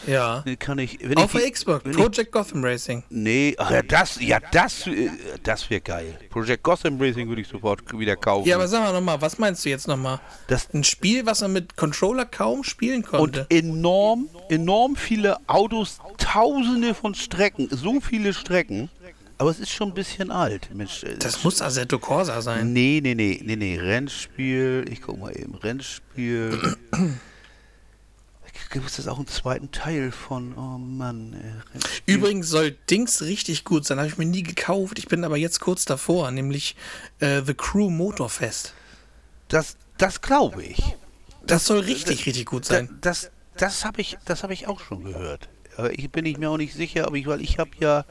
Ja. Kann ich. Wenn Auf ich, der Xbox. wenn ich- Project Gotham Racing. Nee, ach ja, das, ja, das, äh, das wäre geil. Project Gotham Racing würde ich sofort wieder kaufen. Ja, aber sag mal nochmal, was meinst du jetzt nochmal? Das- Ein Spiel, was man mit Controller kaum spielen und konnte. enorm, enorm viele Autos, tausende von Strecken, so viele Strecken. Aber es ist schon ein bisschen alt. Mensch, äh, das muss Assetto Corsa sein. Nee, nee, nee, nee, nee. Rennspiel. Ich guck mal eben. Rennspiel. Gibt es das auch einen zweiten Teil von? Oh Mann. Äh, Rennspiel. Übrigens soll Dings richtig gut sein, habe ich mir nie gekauft. Ich bin aber jetzt kurz davor, nämlich äh, The Crew Motorfest. Das, das glaube ich. Das soll richtig, richtig gut sein. Da, das das habe ich, das hab ich auch schon gehört. Aber ich bin ich mir auch nicht sicher, aber ich, weil ich habe ja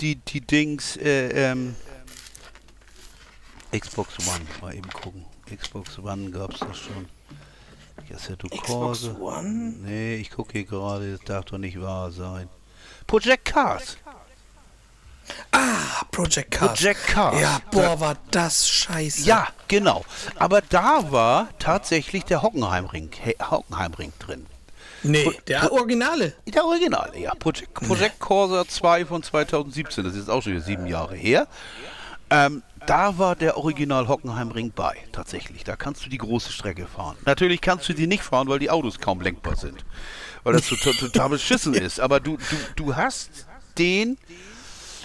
die, die Dings, äh, ähm, Xbox One, mal eben gucken. Xbox One gab es das schon. Assetto Xbox. One? Nee, ich gucke hier gerade, das darf doch nicht wahr sein. Project Cars. Ah, Project Cars. Project Cars. Ja, boah, war das scheiße. Ja, genau. Aber da war tatsächlich der Hockenheimring, He- Hockenheimring drin. Nee, der Originale. Der Originale, ja. Project, Project Corsa 2 von 2017, das ist auch schon wieder sieben Jahre her. Ähm, da war der Original Hockenheimring bei, tatsächlich. Da kannst du die große Strecke fahren. Natürlich kannst du die nicht fahren, weil die Autos kaum lenkbar sind. Weil das total, total beschissen *laughs* ist. Aber du, du, du hast den.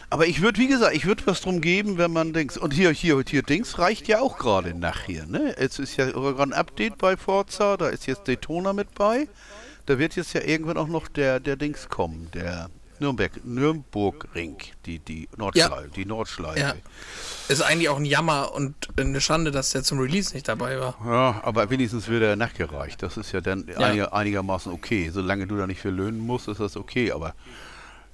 Aber ich würde, wie gesagt, ich würde was drum geben, wenn man denkt, und hier, hier, hier, Dings reicht ja auch gerade nachher, ne? Jetzt ist ja gerade ein Update bei Forza, da ist jetzt Daytona mit bei. Da wird jetzt ja irgendwann auch noch der, der Dings kommen, der Nürnberg, Nürnbergring, die, die Nordschleife, die Nordschleife. Ja. Ist eigentlich auch ein Jammer und eine Schande, dass der zum Release nicht dabei war. Ja, aber wenigstens wird er nachgereicht. Das ist ja dann Ja. einiger- einigermaßen okay. Solange du da nicht für löhnen musst, ist das okay. Aber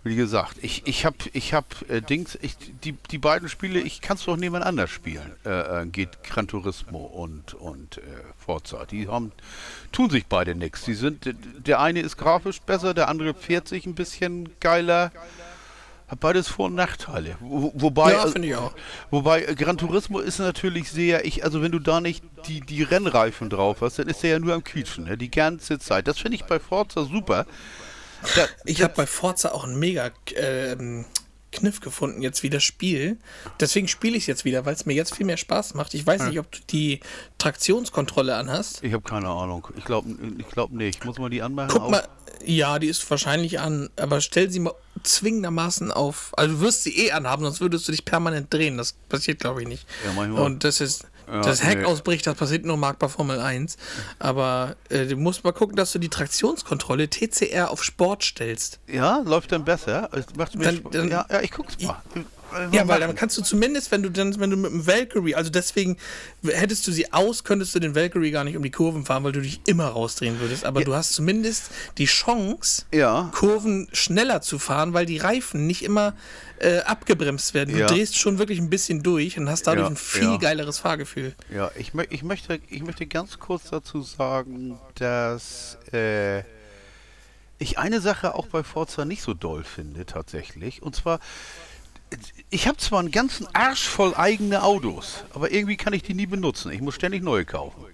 wie gesagt, ich, ich habe ich hab, äh, Dings, ich, die, die beiden Spiele, ich kann es doch nebeneinander spielen. Äh, äh, geht Gran Turismo und, und äh, Forza. Die haben, tun sich beide nichts. Die sind, der eine ist grafisch besser, der andere fährt sich ein bisschen geiler. Hat beides Vor- und Nachteile. Wo, wobei, Ja, also- finde ich auch. Wobei äh, Gran Turismo ist natürlich sehr, ich, also wenn du da nicht die, die Rennreifen drauf hast, dann ist der ja nur am Quietschen, ne? die ganze Zeit. Das finde ich bei Forza super. Da, Ich habe bei Forza auch ein mega ähm, Kniff gefunden, jetzt wieder Spiel. Deswegen spiele ich es jetzt wieder, weil es mir jetzt viel mehr Spaß macht. Ich weiß nicht, ob du die Traktionskontrolle anhast. Ich habe keine Ahnung. Ich glaube ich glaub nicht. Muss man die anmachen? Guck mal, ja, die ist wahrscheinlich an, aber stell sie mal zwingendermaßen auf. Also du wirst sie eh anhaben, sonst würdest du dich permanent drehen. Das passiert, glaube ich, nicht. Ja, manchmal. Und das ist. Ja, das Hack nee. ausbricht, das passiert nur Mark bei Formel 1. Aber äh, du musst mal gucken, dass du die Traktionskontrolle TCR auf Sport stellst. Ja, läuft dann besser. Macht mir Dann- dann- ja, ja, ich guck's mal. Ja, weil dann kannst du zumindest, wenn du dann, wenn du mit dem Valkyrie, also deswegen hättest du sie aus, könntest du den Valkyrie gar nicht um die Kurven fahren, weil du dich immer rausdrehen würdest. Aber du hast zumindest die Chance, Ja. Kurven schneller zu fahren, weil die Reifen nicht immer äh, abgebremst werden. Du Ja. drehst schon wirklich ein bisschen durch und hast dadurch Ja, ein viel ja. geileres Fahrgefühl. Ja, ich, mö ich, möchte, ich möchte ganz kurz dazu sagen, dass äh, ich eine Sache auch bei Forza nicht so doll finde, tatsächlich. Und zwar, ich habe zwar einen ganzen Arsch voll eigene Autos, aber irgendwie kann ich die nie benutzen. Ich muss ständig neue kaufen.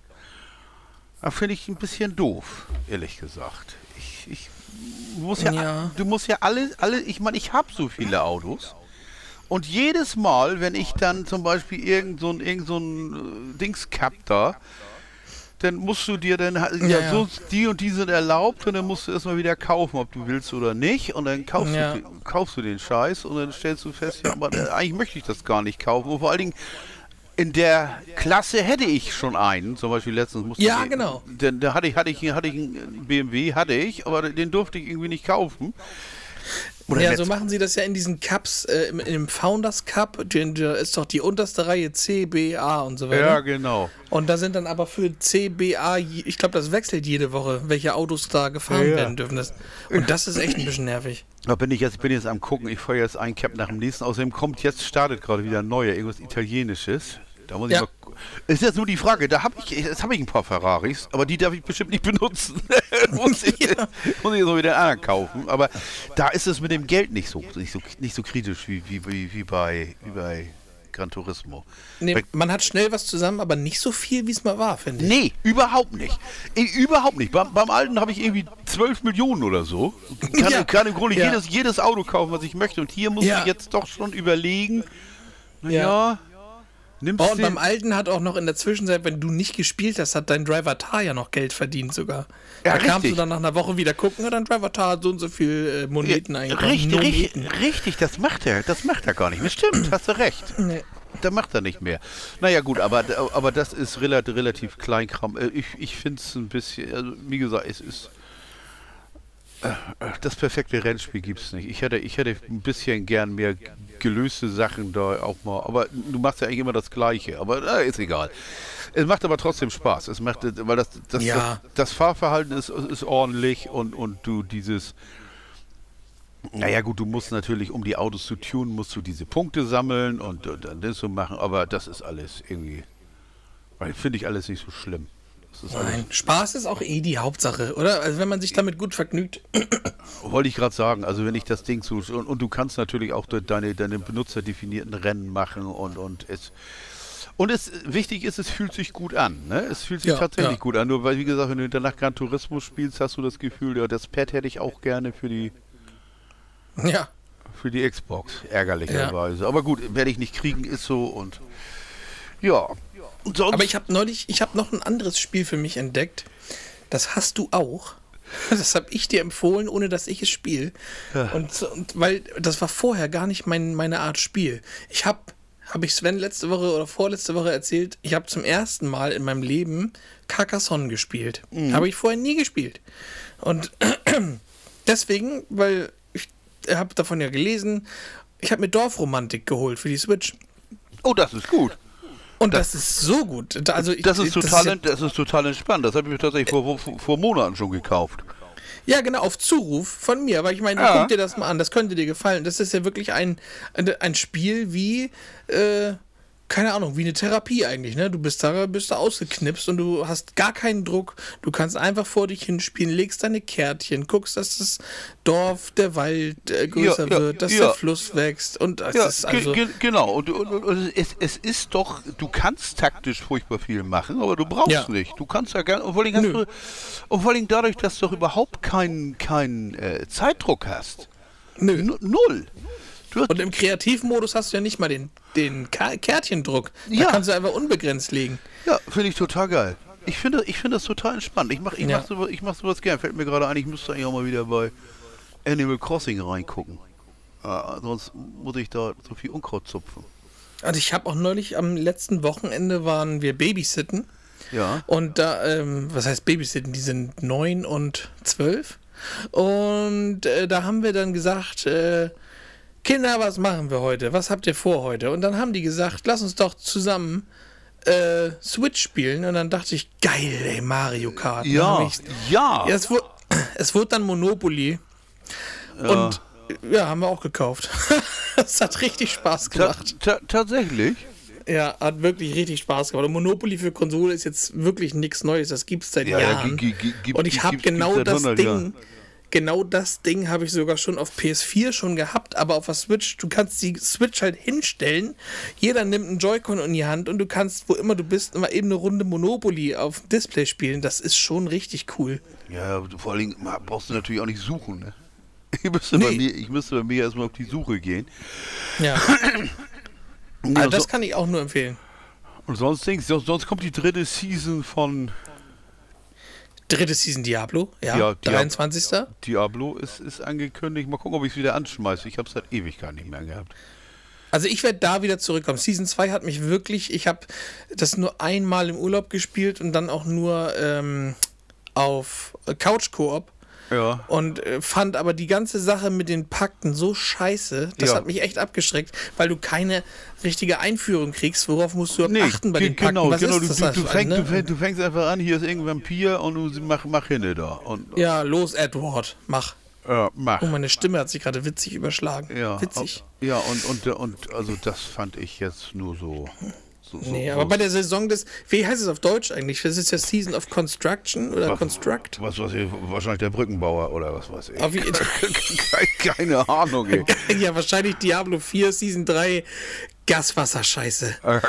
Da finde ich ein bisschen doof, ehrlich gesagt. Ich, ich muss ja, Ja. du musst ja alle, alle, ich meine, ich habe so viele Autos. Und jedes Mal, wenn ich dann zum Beispiel irgend so ein, irgend so ein äh, Dings da, dann musst du dir dann, ha- ja, Ja, so, die und die sind erlaubt und dann musst du erstmal wieder kaufen, ob du willst oder nicht. Und dann kaufst, Ja. du, den- kaufst du den Scheiß und dann stellst du fest, ja, aber eigentlich möchte ich das gar nicht kaufen. Und vor allen Dingen, in der Klasse hätte ich schon einen, zum Beispiel letztens musste Ja, ich, genau. Denn da hatte ich, hatte ich, hatte ich einen BMW, hatte ich, aber den durfte ich irgendwie nicht kaufen. Oder ja, so machen sie das ja in diesen Cups, äh, im, im Founders Cup, da ist doch die unterste Reihe C, B, A und so weiter. Ja, genau. Und da sind dann aber für C, B, A, ich glaube, das wechselt jede Woche, welche Autos da gefahren Ja, werden dürfen. Das, und das ist echt ein bisschen nervig. Da bin ich jetzt, bin jetzt am gucken, ich fahre jetzt ein Cap nach dem nächsten. Außerdem kommt jetzt, startet gerade wieder ein neuer, irgendwas Italienisches. Da muss ich Ja. mal. gu- Ist jetzt nur die Frage, da habe ich, jetzt habe ich ein paar Ferraris, aber die darf ich bestimmt nicht benutzen. *laughs* muss, ich, Ja. muss ich so wieder einen anderen kaufen. Aber da ist es mit dem Geld nicht so, nicht so, nicht so kritisch wie, wie, wie, wie, bei, wie bei Gran Turismo. Nee, man hat schnell was zusammen, aber nicht so viel, wie es mal war, finde ich. Nee, überhaupt nicht. Überhaupt nicht. Beim, beim alten habe ich irgendwie 12 Millionen oder so. Kann, Ja. kann im Grunde Ja. jedes, jedes Auto kaufen, was ich möchte. Und hier muss Ja. ich jetzt doch schon überlegen. Naja, Ja. Nimmst Oh, und beim Alten hat auch noch in der Zwischenzeit, wenn du nicht gespielt hast, hat dein Driver Tar ja noch Geld verdient sogar. Ja, da kamst richtig. du dann nach einer Woche wieder gucken, ja, dein Driver Tar hat so und so viel äh, Moneten eingebracht. richtig, richtig, Nometen. richtig, das macht er. Das macht er gar nicht mehr. Stimmt, *clears throat* hast du recht. Nee. Da macht er nicht mehr. Naja, gut, aber, aber das ist relativ, relativ Kleinkram. Äh, Ich, ich finde es ein bisschen, also wie gesagt, es ist. Das perfekte Rennspiel gibt es nicht. Ich hätte, ich hätte ein bisschen gern mehr gelöste Sachen da auch mal. Aber du machst ja eigentlich immer das Gleiche. Aber äh, ist egal. Es macht aber trotzdem Spaß. Es macht, weil das, das, Ja. das, das Fahrverhalten ist, ist ordentlich und, und du dieses. Naja gut, du musst natürlich, um die Autos zu tunen, musst du diese Punkte sammeln und, und dann das so machen, aber das ist alles irgendwie, finde ich alles nicht so schlimm. Ist Nein, Spaß ist auch eh die Hauptsache, oder? Also wenn man sich damit gut vergnügt. *coughs* wollte ich gerade sagen, also wenn ich das Ding so, und, und du kannst natürlich auch de- deine, deine benutzerdefinierten Rennen machen und, und es, und es, wichtig ist, es fühlt sich gut an, ne? Es fühlt sich Ja, tatsächlich ja. gut an, nur weil, wie gesagt, wenn du danach Gran Turismo spielst, hast du das Gefühl, ja, das Pad hätte ich auch gerne für die, *laughs* Ja. für die Xbox, ärgerlicherweise. Aber gut, werde ich nicht kriegen, ist so und ja. Und sonst, Aber ich habe neulich, ich habe noch ein anderes Spiel für mich entdeckt. Das hast du auch. *laughs* Das habe ich dir empfohlen, ohne dass ich es spiele. Und, so- und weil das war vorher gar nicht mein, meine Art Spiel. Ich habe, habe ich Sven letzte Woche oder vorletzte Woche erzählt, ich habe zum ersten Mal in meinem Leben Carcassonne gespielt. Habe ich vorher nie gespielt. Und *clears throat* deswegen, weil ich habe davon ja gelesen, ich habe mir Dorfromantik geholt für die Switch. oh, das ist gut. Und das, ist so gut. Also ich, Das ist total, ja- ent- das ist total entspannt. Das habe ich mir tatsächlich vor, vor, vor Monaten schon gekauft. Ja, genau, auf Zuruf von mir. Aber ich meine, Ja. guck dir das mal an, das könnte dir gefallen. Das ist ja wirklich ein, ein, ein Spiel wie, äh, keine Ahnung, wie eine Therapie eigentlich. Ne? Du bist da, bist da ausgeknipst und du hast gar keinen Druck. Du kannst einfach vor dich hinspielen, legst deine Kärtchen, guckst, dass das Dorf, der Wald äh, größer Ja, ja, wird, dass ja. der Fluss wächst. Und das Ja, ist also. ge ge genau. Und, und, und, und es, es ist doch, du kannst taktisch furchtbar viel machen, aber du brauchst nicht. Du kannst ja gerne, und vor allem, du, und vor allem dadurch, dass du doch überhaupt keinen keinen äh, Zeitdruck hast. Nö. Null. Hast- Und im Kreativmodus hast du ja nicht mal den, den Kärtchendruck. Da Ja. kannst du einfach unbegrenzt legen. Ja, finde ich total geil. Ich finde, ich finde das total entspannt. Ich mache ich Ja. mach sowas, ich mach sowas gern. Fällt mir gerade ein, ich müsste eigentlich auch mal wieder bei Animal Crossing reingucken. Äh, sonst muss ich da so viel Unkraut zupfen. Also ich habe auch neulich am letzten Wochenende waren wir Babysitten. Ja. Und da, ähm, was heißt Babysitten? Die sind neun und zwölf. Und äh, da haben wir dann gesagt, äh, Kinder, was machen wir heute? Was habt ihr vor heute? Und dann haben die gesagt, lass uns doch zusammen äh, Switch spielen. Und dann dachte ich, geil, ey, Mario Kart. Dann Ja. ich- Ja. ja es, wurde, *clears throat* es wurde dann Monopoly. Und ja, haben wir auch gekauft. *laughs* Es hat richtig Spaß gemacht. ta tatsächlich. Ja, hat wirklich richtig Spaß gemacht. Und Monopoly für Konsole ist jetzt wirklich nichts Neues. Das gibt's seit Ja, ja, Jahren. und ich habe genau das 100 Ding, Jahren. Genau das Ding habe ich sogar schon auf PS4 schon gehabt, aber auf der Switch, du kannst die Switch halt hinstellen. Jeder nimmt einen Joy-Con in die Hand und du kannst, wo immer du bist, immer eben eine Runde Monopoly auf dem Display spielen. Das ist schon richtig cool. Ja, vor allen Dingen brauchst du natürlich auch nicht suchen, ne? *laughs* Ich müsste, bei Nee. mir, ich müsste bei mir erstmal auf die Suche gehen. Ja, *coughs* also das kann ich auch nur empfehlen. und sonst, sonst kommt die dritte Season von Dritte Season Diablo, ja, Ja, Diab- 23. Diablo ist, ist angekündigt. Mal gucken, ob ich es wieder anschmeiße. Ich habe es seit Ewigkeit nicht mehr gehabt. Also ich werde da wieder zurückkommen. Season 2 hat mich wirklich, ich habe das nur einmal im Urlaub gespielt und dann auch nur ähm, auf Couch Koop Ja. und äh, fand aber die ganze Sache mit den Pakten so scheiße, das Ja. hat mich echt abgeschreckt, weil du keine richtige Einführung kriegst. Worauf musst du achten bei den Pakten? genau, Was genau. Du, das du, du, also, fängst, ne? du, fängst, du fängst einfach an, hier ist irgendein Vampir und du mach, mach hinne da. Und, Ja, los Edward, mach. ja, mach. Oh, meine Stimme hat sich gerade witzig überschlagen. Ja, Witzig. Ja, und, und, und also das fand ich jetzt nur so. So, so Nee, so aber bei der Saison des, wie heißt es auf Deutsch eigentlich? Das ist ja Season of Construction oder Was- Construct? Was weiß ich, wahrscheinlich der Brückenbauer oder was weiß ich. Auf *laughs* Keine, Ahnung, ey. *laughs* ja, wahrscheinlich Diablo 4, Season 3, Gaswasserscheiße. *laughs* Ah,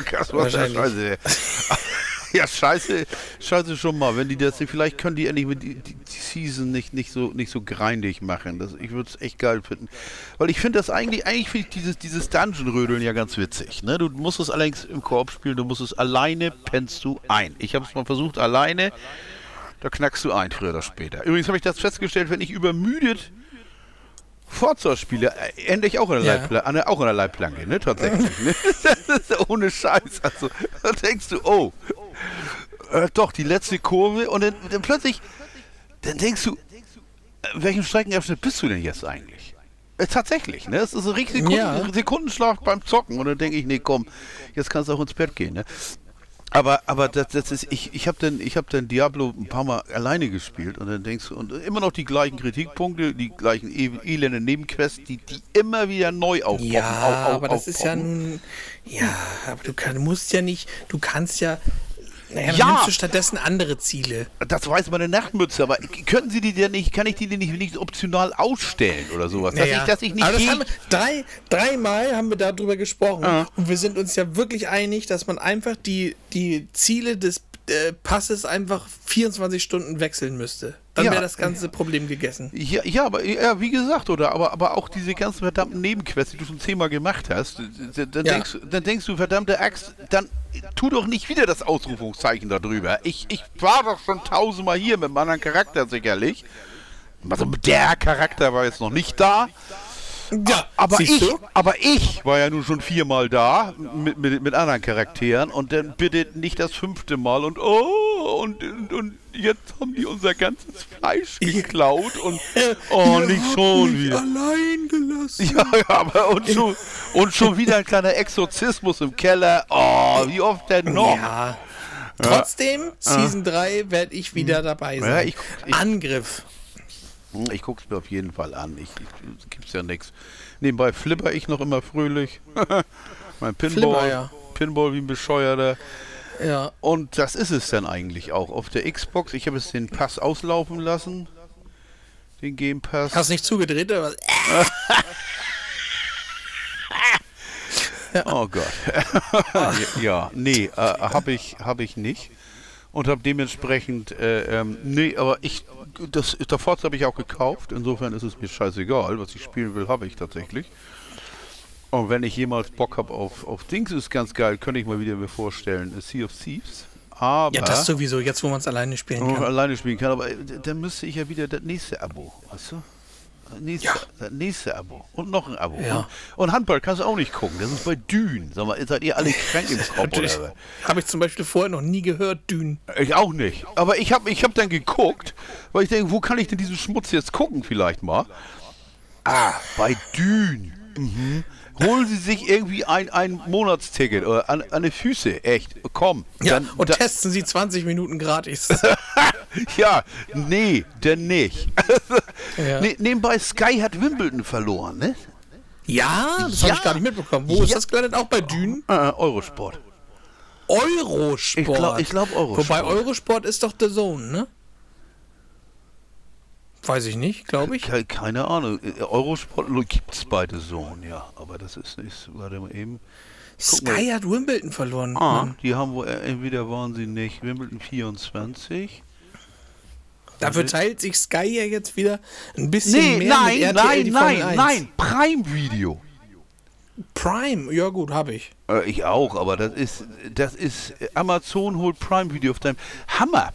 *laughs* Ja, scheiße, scheiße schon mal. Wenn die das, vielleicht können die endlich mit die, die Season nicht, nicht so nicht so grindig machen. Das, ich würde es echt geil finden. Weil ich finde das eigentlich, eigentlich finde ich dieses, dieses Dungeon-Rödeln ja ganz witzig. Ne? Du musst es allerdings im Koop spielen, du musst es alleine, pennst du ein. Ich habe es mal versucht, alleine, da knackst du ein, früher oder später. Übrigens habe ich das festgestellt, wenn ich übermüdet Forza spiele, äh, endlich auch in der, Ja. Leitpla an der, auch in der Leitplanke, ne, tatsächlich. ne? *laughs* Das ist ohne Scheiß. Also, da denkst du, oh, äh, doch, die letzte Kurve und dann, dann plötzlich, dann denkst du, äh, welchen Streckenabschnitt bist du denn jetzt eigentlich? Äh, tatsächlich, ne? Es ist ein richtig Sekunden, Ja. Sekundenschlag beim Zocken und dann denke ich, nee, komm, jetzt kannst du auch ins Bett gehen, ne? Aber, aber das, das ist, ich, ich habe dann, ich habe dann Diablo ein paar Mal alleine gespielt und dann denkst du, und immer noch die gleichen Kritikpunkte, die gleichen e elenden Nebenquests, die, die immer wieder neu aufpoppen. Ja, au- au- aber das ist ja aufpoppen. nun. Ja, aber du kann, musst ja nicht. Du kannst ja. Naja, Ja. nimmst du stattdessen andere Ziele. Das weiß meine Nachtmütze, aber könnten Sie die denn nicht, kann ich die denn nicht, nicht optional ausstellen oder sowas? Dass, ich, dass ich nicht aber das haben wir, drei, dreimal haben wir darüber gesprochen und wir sind uns ja wirklich einig, dass man einfach die, die Ziele des äh, Passes einfach 24 Stunden wechseln müsste. Dann Ja. wäre das ganze Problem gegessen. Ja, ja, aber ja, wie gesagt, oder? Aber, aber auch diese ganzen verdammten Nebenquests, die du schon zehnmal gemacht hast, dann, Ja. denkst, du- dann denkst du, verdammte Axt, dann tu doch nicht wieder das Ausrufungszeichen darüber. Ich, ich war doch schon tausendmal hier mit einem anderen Charakter sicherlich. Also der Charakter war jetzt noch nicht da. Ja, Aber siehst ich, du? aber ich war ja nun schon viermal da mit, mit, mit anderen Charakteren und dann bitte nicht das fünfte Mal und oh und, und, und jetzt haben die unser ganzes Fleisch geklaut und *laughs* oh nicht schon wieder. Allein gelassen. Ja, ja, aber und schon, und schon wieder ein kleiner Exorzismus im Keller. Oh, wie oft denn noch? Ja. Trotzdem, Season 3 werde ich wieder dabei sein. Ja, ich- ich- Angriff. Hm, Ich guck's mir auf jeden Fall an. Ich, ich gibt's ja nichts. Nebenbei flipper ich noch immer fröhlich. *laughs* mein Pinball, Flipper, ja. Pinball wie ein Bescheuerter. Ja. Und das ist es dann eigentlich auch. Auf der Xbox, ich habe es den Pass auslaufen lassen. Den Game Pass. Hast nicht zugedreht oder was? *laughs* Oh Gott. *laughs* ja, nee, äh, habe ich, hab ich nicht. Und habe dementsprechend, äh, ähm, nee, aber ich, das, der Forza habe ich auch gekauft. Insofern ist es mir scheißegal. Was ich spielen will, habe ich tatsächlich. Und wenn ich jemals Bock habe auf, auf Dings, ist ganz geil, könnte ich mal wieder mir vorstellen, A Sea of Thieves. Aber Ja, das sowieso, jetzt wo man es alleine spielen wenn man kann. alleine spielen kann, aber äh, dann müsste ich ja wieder das nächste Abo, weißt du? Nächste, Ja. das nächste Abo. Und noch ein Abo. Ja. Und, und Handball kannst du auch nicht gucken. Das ist bei Dün. Sag mal, seid ihr alle krank im Kopf? Habe ich zum Beispiel vorher noch nie gehört, Dün. Ich auch nicht. Aber ich habe ich hab dann geguckt, weil ich denke, wo kann ich denn diesen Schmutz jetzt gucken vielleicht mal? Ah, bei Dün. Mhm. Holen Sie sich irgendwie ein, ein Monatsticket oder an, an die Füße. Echt. Komm. Ja, Dann- und da- testen Sie 20 Minuten gratis. *laughs* ja, nee, denn nicht. *laughs* Ja. Ne, nebenbei, Sky hat Wimbledon verloren, ne? ja, das Ja. habe ich gar nicht mitbekommen. Wo ist Ja. das gelandet? Auch bei Dün? Äh, Eurosport. Eurosport. Ich glaub- ich glaub Eurosport. Wobei Eurosport ist doch The Zone, ne? Weiß ich nicht, glaube ich. Ke- Keine Ahnung. Äh, Eurosport gibt es beide so, ja. Aber das ist nicht. Warte mal eben. guck mal. Sky hat Wimbledon verloren. Ah, Mann. die haben wohl, äh, entweder waren sie nicht Wimbledon 24. Dafür teilt sich Sky ja jetzt wieder ein bisschen Nee, mehr nein, mit RTL nein, nein, Formel 1. nein. Prime Video. Prime, ja gut, habe ich. Äh, ich auch, aber das ist, das ist, Amazon holt Prime Video auf deinem, Hammer.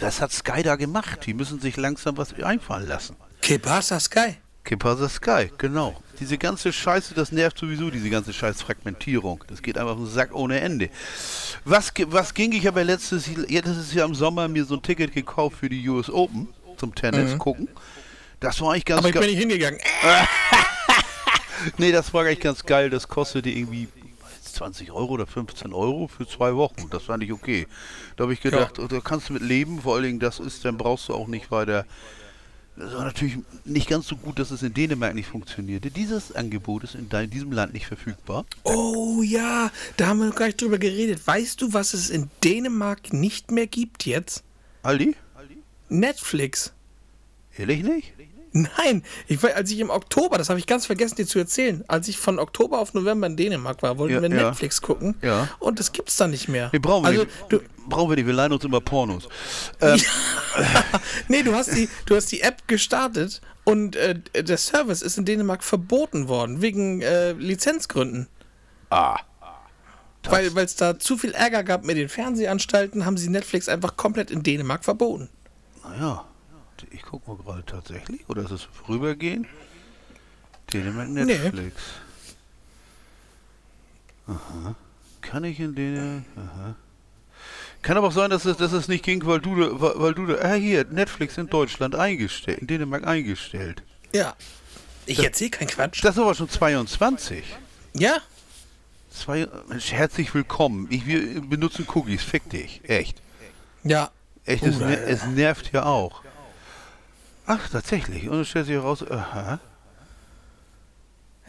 Was hat Sky da gemacht? Die müssen sich langsam was einfallen lassen. Que pasa Sky? Que pasa Sky, genau. Diese ganze Scheiße, das nervt sowieso, diese ganze scheiß Fragmentierung. Das geht einfach auf den Sack ohne Ende. Was, was ging? Ich habe ja letztes, letztes Jahr im Sommer mir so ein Ticket gekauft für die US Open zum Tennis gucken. Das war eigentlich ganz Aber ich bin geil. nicht hingegangen. *laughs* Nee, das war eigentlich ganz geil. Das kostete irgendwie 20 Euro oder 15 Euro für zwei Wochen. Das fand ich okay. Da habe ich gedacht, da kannst du mit leben. Vor allen Dingen, das ist, dann brauchst du auch nicht weiter. Das war natürlich nicht ganz so gut, dass es in Dänemark nicht funktionierte. Dieses Angebot ist in diesem Land nicht verfügbar. Oh ja, da haben wir noch gar nicht drüber geredet. Weißt du, was es in Dänemark nicht mehr gibt jetzt? Aldi? Netflix. Ehrlich nicht? Nein, ich, als ich im Oktober, das habe ich ganz vergessen dir zu erzählen, als ich von Oktober auf November in Dänemark war, wollten Ja, wir ja. Netflix gucken. Ja. Und das gibt's da nicht mehr. Wir brauchen wir also, nicht. du, brauchen wir nicht. Wir leihen uns immer Pornos. Ähm, *laughs* nee, du hast die, du hast die App gestartet und äh, der Service ist in Dänemark verboten worden wegen äh, Lizenzgründen. ah. Weil es da zu viel Ärger gab mit den Fernsehanstalten, haben sie Netflix einfach komplett in Dänemark verboten. Naja, ich gucke mal gerade tatsächlich. Oder ist es vorübergehend? Dänemark Netflix. Aha. Kann ich in Dänemark? Aha. Kann aber auch sein, dass es, dass es nicht ging, weil du, da- weil, du da, ah hier, Netflix in Deutschland eingestellt, in Dänemark eingestellt. Ja. Ich erzähle keinen Quatsch. Das ist aber schon 22. ja? Zwei, Mensch, herzlich willkommen. Ich, wir benutzen Cookies, fick dich. Echt. Ja. Echt, es, ner es nervt ja auch. Ach, tatsächlich. Und es stellt sich heraus, aha.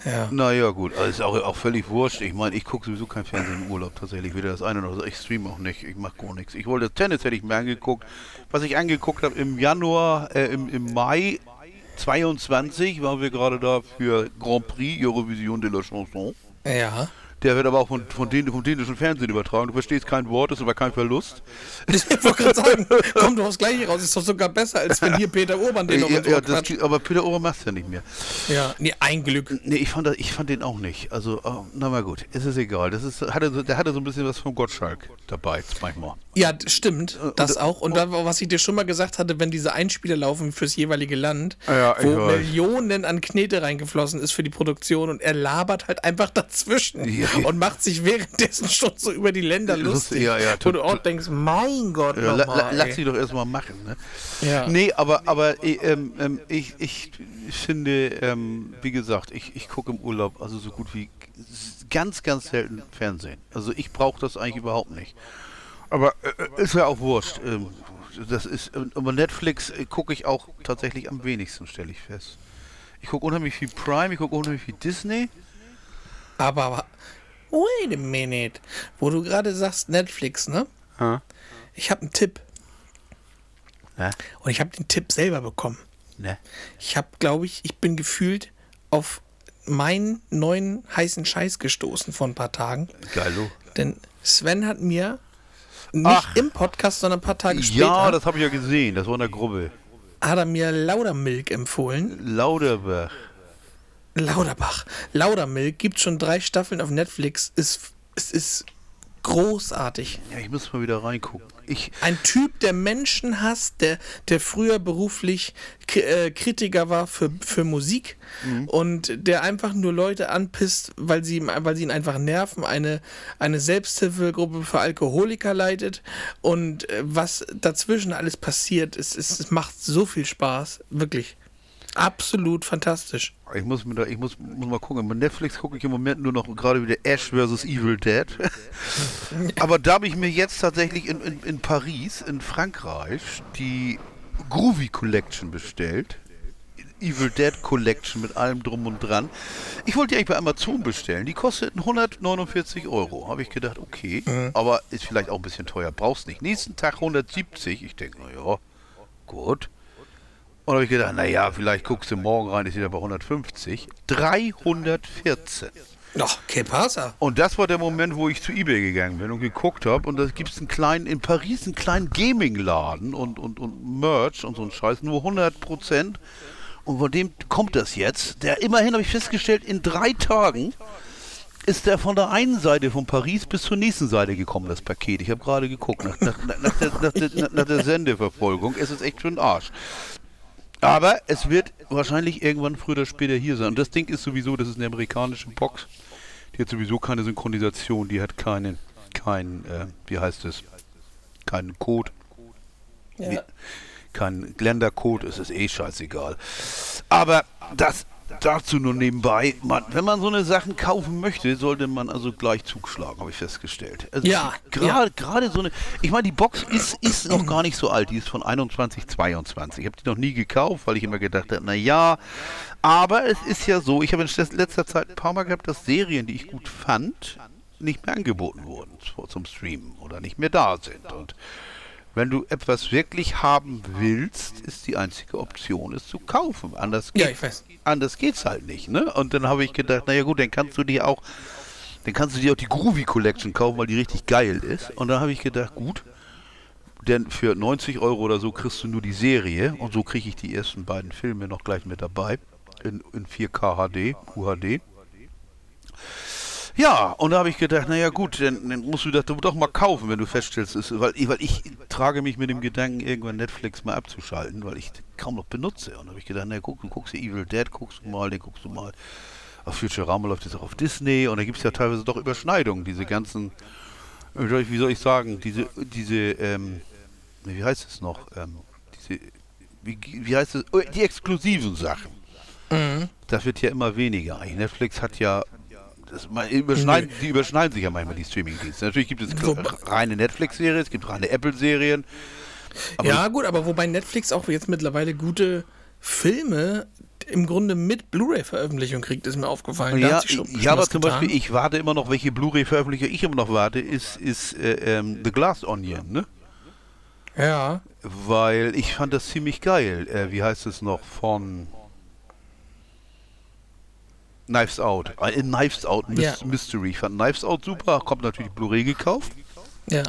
Ja. Naja, gut, also ist auch, auch völlig wurscht. Ich meine, ich gucke sowieso kein Fernsehen im Urlaub tatsächlich. Weder das eine noch das. Ich stream auch nicht. Ich mache gar nichts. Ich wollte Tennis, hätte ich mir angeguckt. Was ich angeguckt habe im Januar, äh, im, im Mai 22 waren wir gerade da für Grand Prix Eurovision de la Chanson. Ja. Der wird aber auch von, von dän vom dänischen Fernsehen übertragen. Du verstehst kein Wort, ist aber kein Verlust. *laughs* Ich wollte gerade sagen, kommt doch aufs Gleiche raus. Ist doch sogar besser, als wenn hier Peter Urban den noch ja, ja, ja, das, geht- aber Peter Ohr macht's ja nicht mehr. Ja, nee, ein Glück. Nee, ich fand, das, ich fand den auch nicht. Also, oh, na mal gut, es ist egal. Das ist, hatte, so- der hatte so ein bisschen was von Gottschalk dabei, manchmal. Ja, stimmt, das und- auch. Und da, was ich dir schon mal gesagt hatte, wenn diese Einspieler laufen fürs jeweilige Land, Ja, ich wo. Millionen an Knete reingeflossen ist für die Produktion und er labert halt einfach dazwischen Ja. *laughs* und macht sich währenddessen schon so über die Länder lustig. Ja, ja, wo du auch denkst, mein Gott, Ja, la, la, nochmal, lass sie doch erstmal machen. Ne? Ja. Nee, aber, aber eh, ähm, ähm, ich, ich finde, ähm, wie gesagt, ich, ich gucke im Urlaub also so gut wie ganz, ganz selten Fernsehen. Also ich brauche das eigentlich überhaupt nicht. Aber äh, ist ja auch wurscht. Ähm, das ist, aber Netflix äh, gucke ich auch tatsächlich am wenigsten, stelle ich fest. Ich gucke unheimlich viel Prime, ich gucke unheimlich viel Disney. Aber, aber, wait a minute. Wo du gerade sagst Netflix, ne? Ha? Ich habe einen Tipp. Ne? Und ich habe den Tipp selber bekommen. Ne? Ich habe, glaube ich, ich bin gefühlt auf meinen neuen heißen Scheiß gestoßen vor ein paar Tagen. Geilo. Denn Sven hat mir nicht Ach. im Podcast, sondern ein paar Tage Ja, später das habe ich ja gesehen. Das war in der Gruppe. hat er mir Laudermilk empfohlen. Lauderbach. Lauterbach. Laudermilk gibt schon drei Staffeln auf Netflix. Ist, es ist großartig. Ja, ich muss mal wieder reingucken. Ich, Ein Typ, der Menschen hasst, der, der früher beruflich äh, Kritiker war für, für Musik und der einfach nur Leute anpisst, weil sie, weil sie ihn einfach nerven, eine, eine Selbsthilfegruppe für Alkoholiker leitet und äh, was dazwischen alles passiert, es, es, es macht so viel Spaß, wirklich. Absolut fantastisch. Ich muss mir da, ich muss, muss mal gucken. Bei Netflix gucke ich im Moment nur noch gerade wieder Ash vs. Evil Dead. *laughs* Aber da habe ich mir jetzt tatsächlich in, in, in Paris, in Frankreich, die Groovy Collection bestellt. Evil Dead Collection mit allem drum und dran. Ich wollte die eigentlich bei Amazon bestellen. Die kosteten 149 Euro. Habe ich gedacht, okay, aber ist vielleicht auch ein bisschen teuer. Brauchst nicht. Nächsten Tag 170. Ich denke, naja, gut. Und habe ich gedacht, naja, vielleicht guckst du morgen rein, ist wieder bei 150. 314. Ach, que pasa? Und das war der Moment, wo ich zu Ebay gegangen bin und geguckt habe. Und da gibt es einen kleinen, in Paris einen kleinen Gaming-Laden und, und, und Merch und so ein Scheiß, nur 100 Prozent. Und von dem kommt das jetzt. Der immerhin, habe ich festgestellt, in drei Tagen ist der von der einen Seite von Paris bis zur nächsten Seite gekommen, das Paket. Ich habe gerade geguckt, nach, nach, nach, nach, der, nach der Sendeverfolgung. Es ist echt für den Arsch. Aber es wird wahrscheinlich irgendwann früher oder später hier sein. Und das Ding ist sowieso, das ist eine amerikanische Box. Die hat sowieso keine Synchronisation, die hat keinen, kein, äh, wie heißt es, keinen Code, Ja. keinen Ländercode, es ist eh scheißegal. Aber das dazu nur nebenbei, man, wenn man so eine Sachen kaufen möchte, sollte man also gleich zuschlagen, habe ich festgestellt. Also Ja, Gerade gerade so eine, ich meine, die Box ist, ist noch gar nicht so alt, die ist von 21, 22. Ich habe die noch nie gekauft, weil ich immer gedacht habe, na ja, aber es ist ja so, ich habe in letzter Zeit ein paar Mal gehabt, dass Serien, die ich gut fand, nicht mehr angeboten wurden zu- zum Streamen oder nicht mehr da sind. Und wenn du etwas wirklich haben willst, ist die einzige Option, es zu kaufen. Anders, Ja, geht- ich weiß. anders geht's halt nicht, ne? Und dann habe ich gedacht, naja gut, dann kannst du dir auch, dann kannst du dir auch die Groovy Collection kaufen, weil die richtig geil ist. Und dann habe ich gedacht, gut, denn für 90 Euro oder so kriegst du nur die Serie und so kriege ich die ersten beiden Filme noch gleich mit dabei in, in 4K HD, UHD. Ja, und da habe ich gedacht, naja gut, dann, dann musst du das doch mal kaufen, wenn du feststellst, es ist, weil, ich, weil ich trage mich mit dem Gedanken, irgendwann Netflix mal abzuschalten, weil ich kaum noch benutze. Und da habe ich gedacht, na guck, du guckst dir Evil Dead, guckst du mal, den guckst du mal. Auf Futurama läuft jetzt auch auf Disney und da gibt es ja teilweise doch Überschneidungen, diese ganzen, wie soll ich, sagen, diese, diese, ähm, wie heißt es noch, ähm, diese, wie, wie heißt es, oh, die exklusiven Sachen. Das wird ja immer weniger. Netflix hat ja, das, überschneiden, die überschneiden sich ja manchmal die Streamingdienste. Natürlich gibt es Wo- reine Netflix-Serien, es gibt reine Apple-Serien. Ja, gut, aber wobei Netflix auch jetzt mittlerweile gute Filme im Grunde mit Blu-ray-Veröffentlichung kriegt, ist mir aufgefallen. Da Ja, schon ja aber zum getan. Beispiel, ich warte immer noch, welche Blu-ray-Veröffentlichung ich immer noch warte, ist, ist äh, ähm, The Glass Onion, ne? Ja, Weil ich fand das ziemlich geil. Äh, wie heißt es noch? Von Knives Out. Äh, in Knives Out Mys Ja. Mystery. Ich fand Knives Out super. Kommt natürlich Blu-ray gekauft. ja.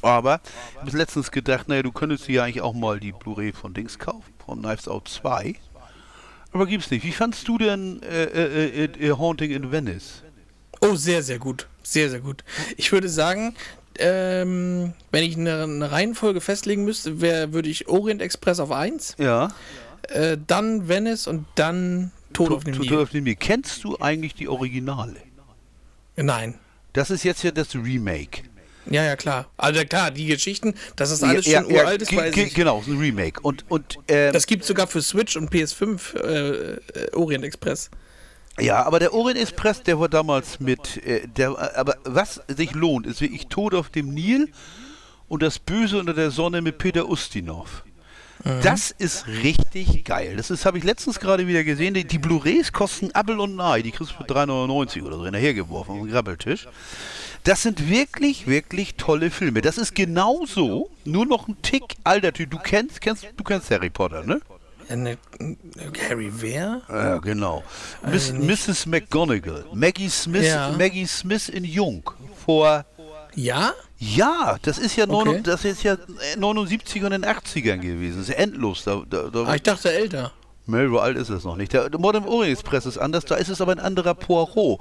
Aber ich habe letztens gedacht, naja, du könntest dir ja eigentlich auch mal die Blu-ray von Dings kaufen. Von Knives Out 2. Aber gibt's nicht. Wie fandst du denn äh, äh, äh, äh, Haunting in Venice? Oh, sehr, sehr gut. Sehr, sehr gut. Ich würde sagen, ähm, wenn ich eine, eine Reihenfolge festlegen müsste, wär, würde ich Orient Express auf 1, Ja. äh, dann Venice und dann Tod auf dem Tod Nil. auf dem Nil. Kennst du eigentlich die Originale? Nein. Das ist jetzt ja das Remake. Ja, ja, klar. Also klar, die Geschichten, das ist alles ja, schon ja, uralt, ich. Genau, ist ein Remake. Und, und ähm, Das gibt sogar für Switch und PS5 äh, äh, Orient Express. ja, aber der Orient Express, der war damals mit, äh, der, aber was sich lohnt, ist wirklich Tod auf dem Nil und das Böse unter der Sonne mit Peter Ustinov. Das ist richtig geil. Das ist, habe ich letztens gerade wieder gesehen. Die, die Blu-Rays kosten Appel und Ei. Die kriegst du für 3,99 oder so hinterhergeworfen auf den Grabbeltisch. Das sind wirklich, wirklich tolle Filme. Das ist genauso, nur noch ein Tick alter Typ. Du kennst, kennst, du kennst Harry Potter, ne? Äh, ne, äh, Harry wer? Ja, genau. Miss, Mrs. McGonagall. Maggie Smith, Ja. Maggie Smith in Jung. Vor. Ja? Ja, das ist ja, Okay. neun, das ist ja äh, 79 und in den 80ern gewesen. Das ist ja endlos. Da, da, da, Ah, ich dachte älter. Mel, so alt ist es noch nicht. Der Modern Orient Express ist anders, da ist es aber ein anderer Poirot.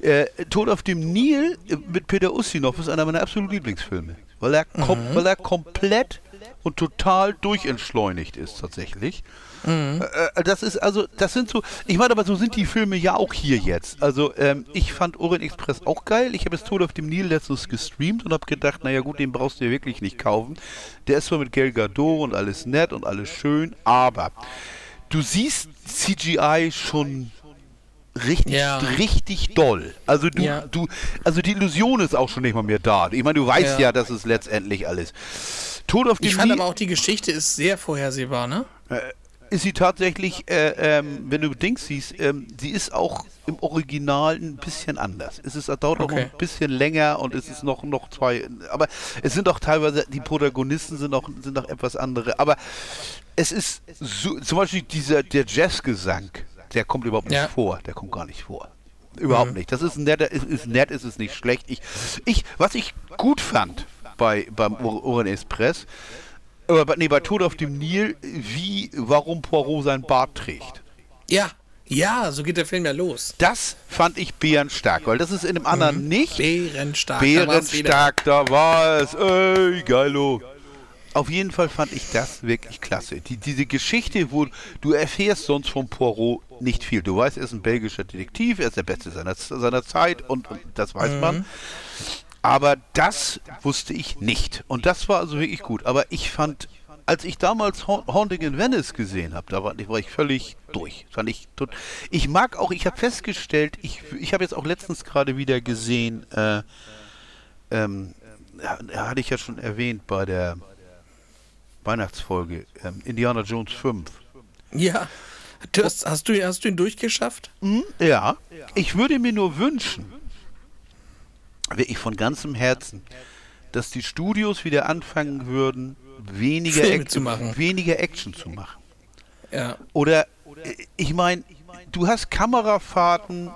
Äh, Tod auf dem Nil äh, mit Peter Ustinov ist einer meiner absoluten Lieblingsfilme. Weil er, kom weil er komplett und total durchentschleunigt ist tatsächlich. Äh, äh, das ist also, das sind so, ich meine, aber so sind die Filme ja auch hier jetzt. Also ähm, ich fand Orient Express auch geil. Ich habe es Tod auf dem Nil letztens gestreamt und habe gedacht, naja gut, den brauchst du ja wirklich nicht kaufen. Der ist zwar mit Gal Gadot und alles nett und alles schön, aber du siehst CGI schon richtig, Ja. richtig doll. Also du, Ja. du, also die Illusion ist auch schon nicht mal mehr da. Ich meine, du weißt ja, Ja. dass es letztendlich alles. Tod auf dem Ich fand Nil aber auch, die Geschichte ist sehr vorhersehbar, ne? Ist sie tatsächlich, äh, ähm, wenn du Dings siehst, ähm, sie ist auch im Original ein bisschen anders. Es ist, dauert auch Okay. ein bisschen länger und es ist noch, noch zwei, aber es sind auch teilweise, die Protagonisten sind auch, sind auch etwas andere, aber es ist so, zum Beispiel dieser, der Jazzgesang, der kommt überhaupt nicht Ja. vor, der kommt gar nicht vor. Überhaupt nicht. Das ist netter, ist, ist nett, ist es nicht schlecht. Ich, ich, was ich gut fand bei, beim Or- Orient Express, aber bei- nee, bei Tod auf dem Nil, wie, warum Poirot sein Bart trägt. Ja, ja, so geht der Film ja los. Das fand ich bärenstark, weil das ist in dem anderen nicht. Bärenstark. Bärenstark, da war es. Ey, geilo. Auf jeden Fall fand ich das wirklich klasse. Die, diese Geschichte, wo du erfährst sonst von Poirot nicht viel. Du weißt, er ist ein belgischer Detektiv, er ist der Beste seiner, seiner Zeit und, und das weiß man. Aber das wusste ich nicht. Und das war also wirklich gut. Aber ich fand, als ich damals Ha- Haunting in Venice gesehen habe, da war, war ich völlig durch. Fand ich, tot. ich mag auch, ich habe festgestellt, ich, ich habe jetzt auch letztens gerade wieder gesehen, äh, ähm, hatte ich ja schon erwähnt bei der Weihnachtsfolge, ähm, Indiana Jones 5. Ja. Du hast, hast, du, hast du ihn durchgeschafft? Ja, ich würde mir nur wünschen, wirklich von ganzem Herzen, dass die Studios wieder anfangen würden, weniger, Filme Ac- zu machen. weniger Action zu machen. Ja. Oder, äh, ich meine, du hast Kamerafahrten, äh,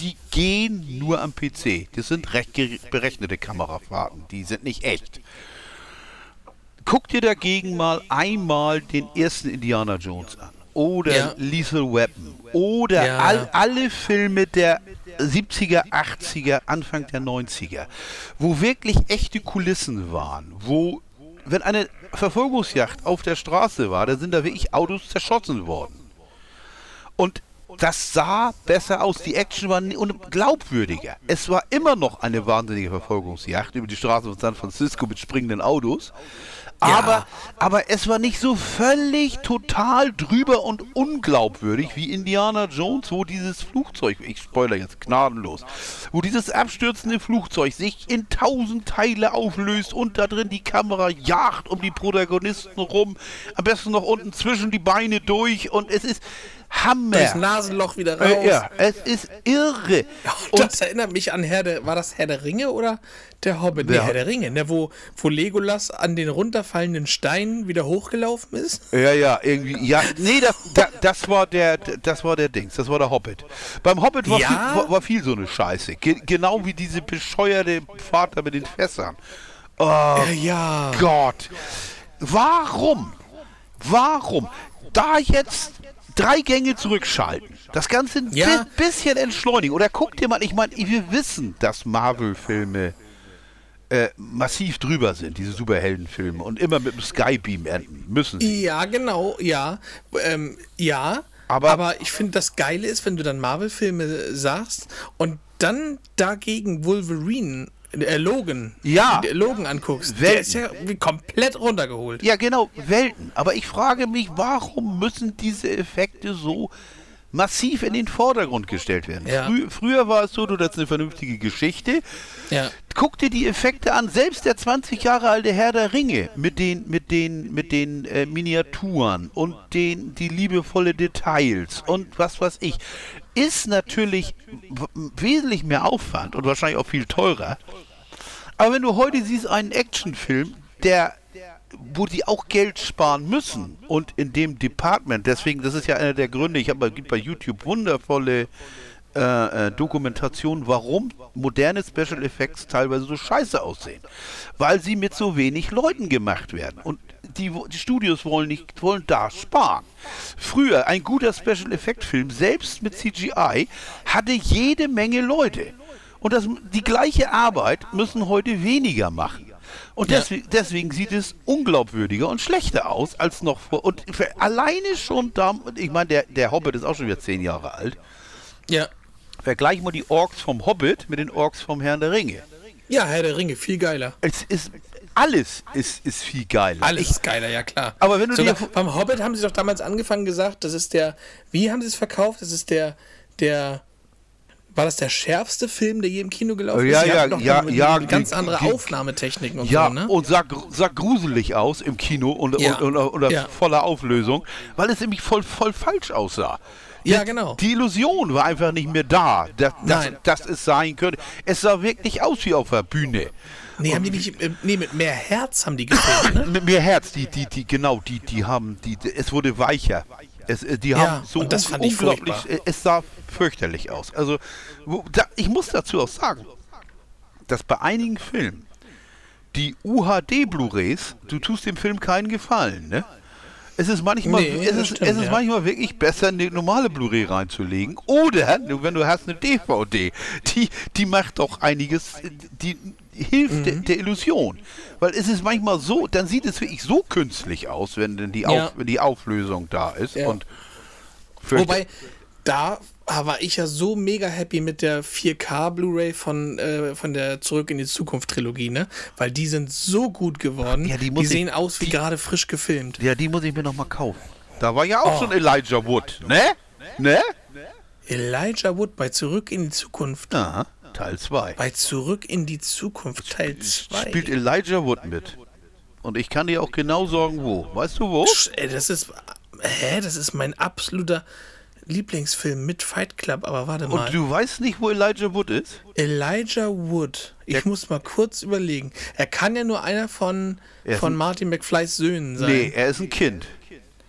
die gehen nur am PC. Das sind recht berechnete Kamerafahrten, die sind nicht echt. Guck dir dagegen mal einmal den ersten Indiana Jones an. Oder Ja. Lethal Weapon. Oder Ja. all, alle Filme der 70er, 80er, Anfang der 90er. Wo wirklich echte Kulissen waren. Wo, wenn eine Verfolgungsjacht auf der Straße war, da sind da wirklich Autos zerschossen worden. Und das sah besser aus. Die Action war glaubwürdiger. Es war immer noch eine wahnsinnige Verfolgungsjagd über die Straße von San Francisco mit springenden Autos. Aber, aber es war nicht so völlig total drüber und unglaubwürdig wie Indiana Jones, wo dieses Flugzeug, ich spoiler jetzt gnadenlos, wo dieses abstürzende Flugzeug sich in tausend Teile auflöst und da drin die Kamera jagt um die Protagonisten rum, am besten noch unten zwischen die Beine durch und es ist Hammer. Durchs Nasenloch wieder raus. Äh, ja, es ist irre. Und das erinnert mich an Herr der, war das Herr der Ringe oder der Hobbit? Nee, Der- Herr der Ringe, ne, wo, wo Legolas an den runterfallenden Steinen wieder hochgelaufen ist. Ja, ja, irgendwie. Ja, nee, das, da, das war der, das war der Dings, das war der Hobbit. Beim Hobbit war, Ja? viel, war, war viel so eine Scheiße. Ge genau wie diese bescheuerte Vater mit den Fässern. Oh ja. Gott. Warum? Warum? Da jetzt drei Gänge zurückschalten. Das Ganze ein Ja. bi bisschen entschleunigen. Oder guck dir mal, ich meine, wir wissen, dass Marvel-Filme äh, massiv drüber sind, diese Superheldenfilme, und immer mit dem Skybeam enden müssen sie. Ja, genau, ja. Ähm, ja. Aber- Aber, ich finde, das Geile ist, wenn du dann Marvel-Filme sagst und dann dagegen Wolverine, äh, Logan, Ja. Logan anguckst. Welten. Der ist ja komplett runtergeholt. Ja, genau, Welten. Aber ich frage mich, warum müssen diese Effekte so massiv in den Vordergrund gestellt werden? Ja. Frü früher war es so, du hattest eine vernünftige Geschichte. Ja. Guck dir die Effekte an. Selbst der 20 Jahre alte Herr der Ringe mit den, mit den, mit den äh, Miniaturen und den, die liebevolle Details und was weiß ich, ist natürlich wesentlich mehr Aufwand und wahrscheinlich auch viel teurer. Aber wenn du heute siehst, einen Actionfilm, der, wo die auch Geld sparen müssen und in dem Department, deswegen, das ist ja einer der Gründe, ich habe gibt bei YouTube wundervolle äh, äh, Dokumentationen, warum moderne Special Effects teilweise so scheiße aussehen. Weil sie mit so wenig Leuten gemacht werden. Und die, die Studios wollen nicht, wollen da sparen. Früher, ein guter Special-Effekt-Film, selbst mit CGI, hatte jede Menge Leute. Und das, die gleiche Arbeit müssen heute weniger machen. Und deswegen, deswegen sieht es unglaubwürdiger und schlechter aus als noch vor. Und alleine schon da, ich meine, der, der Hobbit ist auch schon wieder zehn Jahre alt. Ja. Vergleich mal die Orks vom Hobbit mit den Orks vom Herrn der Ringe. Ja, Herr der Ringe, viel geiler. Es ist alles ist, ist viel geiler. Alles Ich, ist geiler, ja klar. Aber wenn du Sogar dir- beim Hobbit haben sie doch damals angefangen gesagt, das ist der, wie haben sie es verkauft? Das ist der, der, war das der schärfste Film, der je im Kino gelaufen Ja, ist? Die ja, ja, eine ja, ganz andere ge- Aufnahmetechniken und ja, so, ne? und sah, sah gruselig aus im Kino und, Ja. und, und, und Ja. voller Auflösung, weil es nämlich voll, voll falsch aussah. Ja, Die- genau. Die Illusion war einfach nicht mehr da, dass, dass, dass es sein könnte. Es sah wirklich aus wie auf der Bühne. Nee, haben die nicht, äh, nee, mit mehr Herz haben die gefilmt, ne? Mit mehr Herz, die, die, die, genau, die, die haben, die, die- es wurde weicher. Es, äh, die Ja, haben so und das un- fand ich unglaublich, furchtbar. äh, es sah fürchterlich aus. Also, wo, da, ich muss dazu auch sagen, dass bei einigen Filmen die UHD-Blu-Rays, du tust dem Film keinen Gefallen, ne? Es ist manchmal, Nee, es ist, stimmt, es ist ja. manchmal wirklich besser, eine normale Blu-ray reinzulegen. Oder, wenn du hast eine DVD, die, die macht doch einiges, die hilft Mhm. der, der Illusion. Weil es ist manchmal so, dann sieht es wirklich so künstlich aus, wenn denn die, Ja. Auf, wenn die Auflösung da ist. Ja. Und Wobei, da war ich ja so mega happy mit der 4K Blu-ray von, äh, von der Zurück in die Zukunft Trilogie, ne? Weil die sind so gut geworden. Ja, die die ich- sehen aus wie gerade frisch gefilmt. ja, die muss ich mir noch mal kaufen. Da war ja auch Oh. schon Elijah Wood, ne? Ne? Elijah Wood bei Zurück in die Zukunft. Aha, Teil 2. Bei Zurück in die Zukunft Teil 2. Spielt Elijah Wood mit. Und ich kann dir auch genau sagen, wo. Weißt du wo? Ey, das ist. Hä? Das ist mein absoluter Lieblingsfilm mit Fight Club, aber warte mal. Und du weißt nicht, wo Elijah Wood ist? Elijah Wood. Ich Der- muss mal kurz überlegen. Er kann ja nur einer von, von ein- Martin McFlys Söhnen sein. Nee, er ist ein Kind.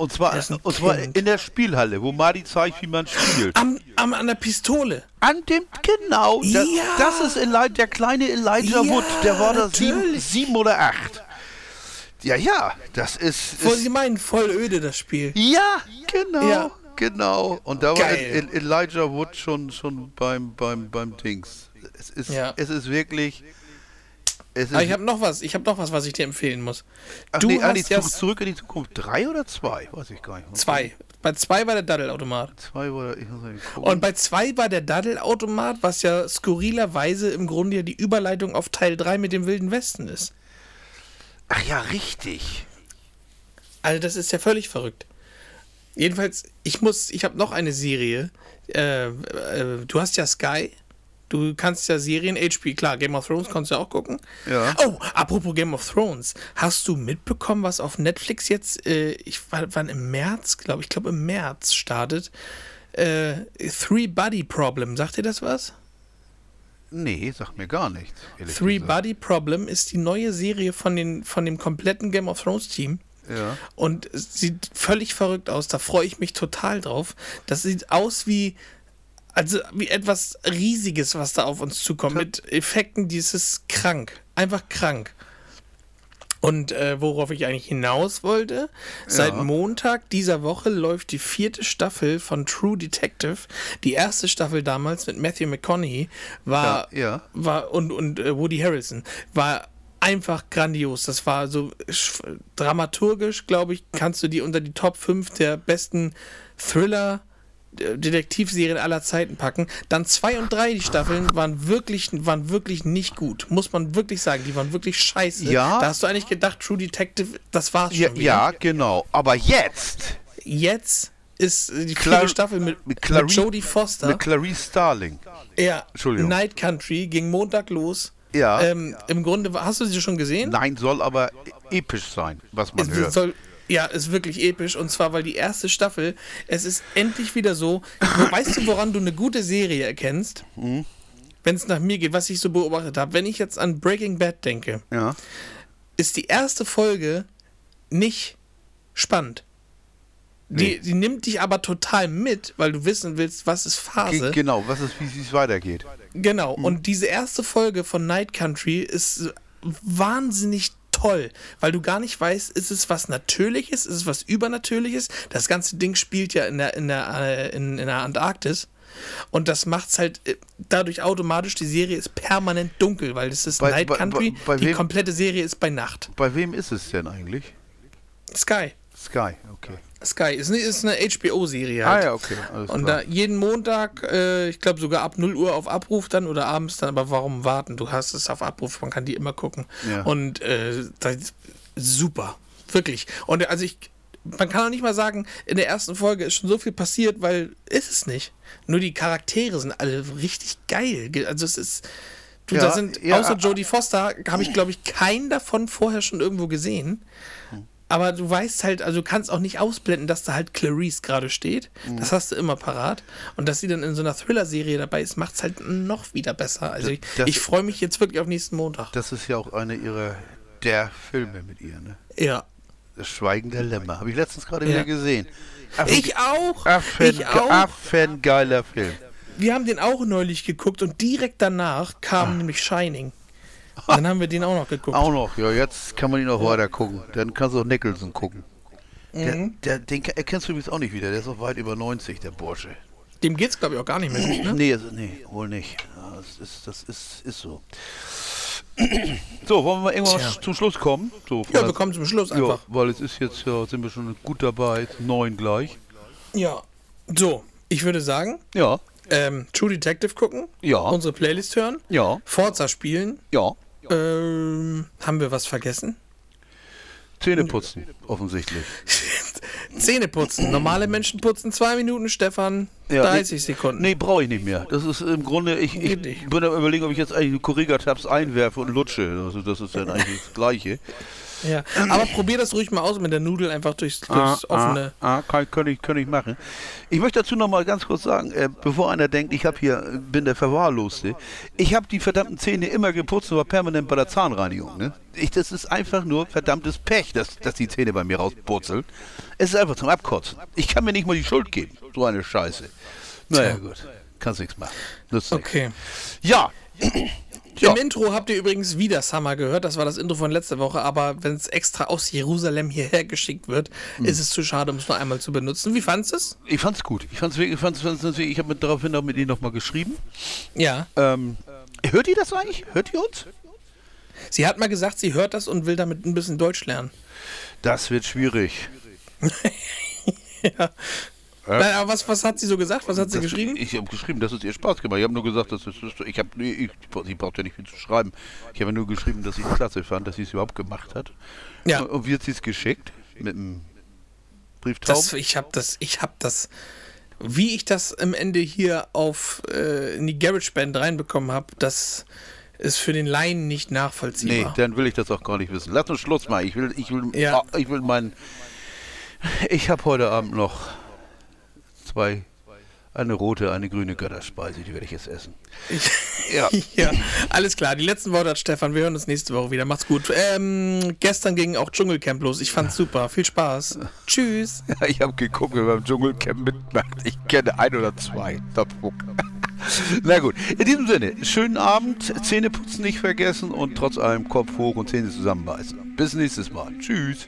Und zwar, und zwar in der Spielhalle, wo Marty zeigt, wie man spielt. Am, am, an der Pistole. An dem, genau, das, Ja. das ist Eli, der kleine Elijah Ja, Wood, der war da sieben, sieben oder acht. Ja, ja, das ist, Wo ist Sie meinen, voll öde das Spiel. ja, genau, Ja. genau. Und da war Geil. El- Elijah Wood schon, schon beim, beim, beim Dings. Es ist, es ist wirklich, Aber ich habe noch was. Ich habe noch was, was ich dir empfehlen muss. ach du nee, ah, hast nee, ja zurück in die Zukunft. Drei oder zwei? Weiß ich gar nicht. zwei. Bei zwei war der Daddelautomat. Zwei oder, ich muss mal gucken. Und bei zwei war der Daddelautomat, was ja skurrilerweise im Grunde ja die Überleitung auf Teil 3 mit dem Wilden Westen ist. Ach ja, richtig. Also das ist ja völlig verrückt. Jedenfalls, ich muss, ich habe noch eine Serie. Äh, äh, du hast ja Sky. Du kannst ja Serien, HP, klar, Game of Thrones kannst du ja auch gucken. Ja. Oh, apropos Game of Thrones. Hast du mitbekommen, was auf Netflix jetzt, äh, ich war, wann im März, glaube ich, glaube im März startet? Äh, Three Body Problem. Sagt dir das was? Nee, sagt mir gar nichts. Three gesagt. Body Problem ist die neue Serie von, den, von dem kompletten Game of Thrones Team. Ja. Und sieht völlig verrückt aus. Da freue ich mich total drauf. Das sieht aus wie, also wie etwas Riesiges, was da auf uns zukommt. Mit Effekten, dieses krank. Einfach krank. Und äh, worauf ich eigentlich hinaus wollte, seit Montag dieser Woche läuft die vierte Staffel von True Detective. Die erste Staffel damals mit Matthew McConaughey war, Ja, ja. war und, und äh, Woody Harrelson war einfach grandios. Das war so sch- dramaturgisch, glaube ich, kannst du die unter die Top 5 der besten Thriller Detektivserien aller Zeiten packen. Dann zwei und drei die Staffeln waren wirklich waren wirklich nicht gut, muss man wirklich sagen. Die waren wirklich scheiße. Ja. Da hast du eigentlich gedacht, True Detective, das war's Ja, schon wieder. ja, genau. Aber jetzt Jetzt ist die Clar- vierte Staffel mit, mit mit, Clarice- Jodie Foster. mit Clarice Starling. ja, Entschuldigung. Night Country ging Montag los. Ja. Ähm, Im Grunde, hast du sie schon gesehen? Nein, soll aber episch sein, was man Es hört. soll, ja, ist wirklich episch. Und zwar, weil die erste Staffel, es ist endlich wieder so. *coughs* weißt du, woran du eine gute Serie erkennst? Mhm. Wenn es nach mir geht, was ich so beobachtet habe. Wenn ich jetzt an Breaking Bad denke, ja. ist die erste Folge nicht spannend. Nee. Die, die nimmt dich aber total mit, weil du wissen willst, was ist Phase. genau, was ist, wie es weitergeht. Genau, und diese erste Folge von Night Country ist wahnsinnig toll, weil du gar nicht weißt, ist es was Natürliches, ist es was Übernatürliches. Das ganze Ding spielt ja in der, in der, äh, in, in der Antarktis. Und das macht's halt äh, dadurch automatisch, die Serie ist permanent dunkel, weil es ist Bei- Night bei- Country. bei die wem- komplette Serie ist bei Nacht. Bei wem ist es denn eigentlich? Sky. Sky, okay. Sky ist, eine- ist eine HBO-Serie Ah halt. ja, okay. Alles Und klar. da jeden Montag, äh, ich glaube sogar ab 0 Uhr auf Abruf dann oder abends dann, aber warum warten? Du hast es auf Abruf, man kann die immer gucken. Ja. Und äh, super, wirklich. Und also ich, man kann auch nicht mal sagen, in der ersten Folge ist schon so viel passiert, weil ist es nicht. Nur die Charaktere sind alle richtig geil. Ge- Also es ist, du, Ja, da sind, ja, außer äh, Jodie Foster, habe ich glaube ich keinen davon vorher schon irgendwo gesehen. Aber du weißt halt, also du kannst auch nicht ausblenden, dass da halt Clarice gerade steht. Mhm. Das hast du immer parat. Und dass sie dann in so einer Thriller-Serie dabei ist, macht es halt noch wieder besser. Also ich, ich freue mich jetzt wirklich auf nächsten Montag. Das ist ja auch einer ihrer der Filme mit ihr, ne? Ja. Das Schweigen der Lämmer. Habe ich letztens gerade Ja. wieder gesehen. Ich auch! Affen, ich auch! Affengeiler Film. Wir haben den auch neulich geguckt und direkt danach kam nämlich Shining. *laughs* Dann haben wir den auch noch geguckt. Auch noch, ja, jetzt kann man ihn auch weiter gucken. Dann kannst du auch Nicholson gucken. Der, Mhm. der, den ke- erkennst du übrigens auch nicht wieder. Der ist auch weit über 90, der Bursche. Dem geht's, glaube ich, auch gar nicht mehr gut, ne? Nee, also, nee, wohl nicht. Ja, das ist, das ist, ist so. *clears throat* So, wollen wir mal irgendwann Tja. zum Schluss kommen? So, Ja, der- wir kommen zum Schluss ja, einfach. weil es ist jetzt, ja, sind wir schon gut dabei, neun gleich. Ja. So, ich würde sagen, Ja, ähm, True Detective gucken, Ja. unsere Playlist hören, ja, Forza spielen. ja. Ähm, haben wir was vergessen? Zähne putzen, offensichtlich. *laughs* Zähne putzen. Normale Menschen putzen zwei Minuten, Stefan Ja, 30 Sekunden. Nee, brauche ich nicht mehr. Das ist im Grunde, ich, ich bin am überlegen, ob ich jetzt eigentlich Corriga-Tabs einwerfe und lutsche. Also das ist dann eigentlich das Gleiche. Ja. Aber probier das ruhig mal aus mit der Nudel einfach durchs, durchs offene. Ah, ah, kann, kann, ich, kann ich machen. Ich möchte dazu noch mal ganz kurz sagen, äh, bevor einer denkt, ich habe hier, bin der Verwahrloste. Ich habe die verdammten Zähne immer geputzt und war permanent bei der Zahnreinigung. Ne? Ich, das ist einfach nur verdammtes Pech, dass, dass die Zähne bei mir rauspurzeln. Es ist einfach zum Abkotzen. Ich kann mir nicht mal die Schuld geben. So eine Scheiße. Naja, gut. Kannst nichts machen. Nützt nichts. Okay. Ja. Ja. Im Intro habt ihr übrigens wieder Summer gehört. Das war das Intro von letzter Woche. Aber wenn es extra aus Jerusalem hierher geschickt wird, Hm. ist es zu schade, um es nur einmal zu benutzen. Wie fandest du es? Ich fand's gut. Ich fand's, fand's, fand's, ich habe daraufhin auch mit Ihnen nochmal geschrieben. Ja. Ähm, hört ihr das eigentlich? Hört ihr uns? Sie hat mal gesagt, sie hört das und will damit ein bisschen Deutsch lernen. Das wird schwierig. *laughs* Nein, aber was, was hat sie so gesagt? Was hat sie geschrieben? Ich habe geschrieben, dass es ihr Spaß gemacht. Ich habe nur gesagt, dass es, ich habe, nee, ich, sie braucht ja nicht viel zu schreiben. Ich habe nur geschrieben, dass ich es klasse fand, dass sie es überhaupt gemacht hat. Ja. Und wie hat sie es geschickt? Mit dem Brieftaub? Ich habe das, ich habe das, wie ich das am Ende hier auf äh, in die Garage Band reinbekommen habe, das ist für den Laien nicht nee, nachvollziehbar. dann will ich das auch gar nicht wissen. Lass uns Schluss machen. Ich will, ich will, Ja. ah, ich will meinen. Ich habe heute Abend noch zwei, eine rote, eine grüne Götterspeise, die werde ich jetzt essen. *laughs* Ja. *laughs* ja, alles klar. Die letzten Worte hat Stefan. Wir hören uns nächste Woche wieder. Macht's gut. Ähm, gestern ging auch Dschungelcamp los. Ich fand's super. Viel Spaß. *laughs* Tschüss. Ich habe geguckt, beim Dschungelcamp mitmacht. Ich kenne ein oder zwei. Na gut, in diesem Sinne, schönen Abend, Zähne putzen nicht vergessen und trotz allem Kopf hoch und Zähne zusammenbeißen. Bis nächstes Mal. Tschüss.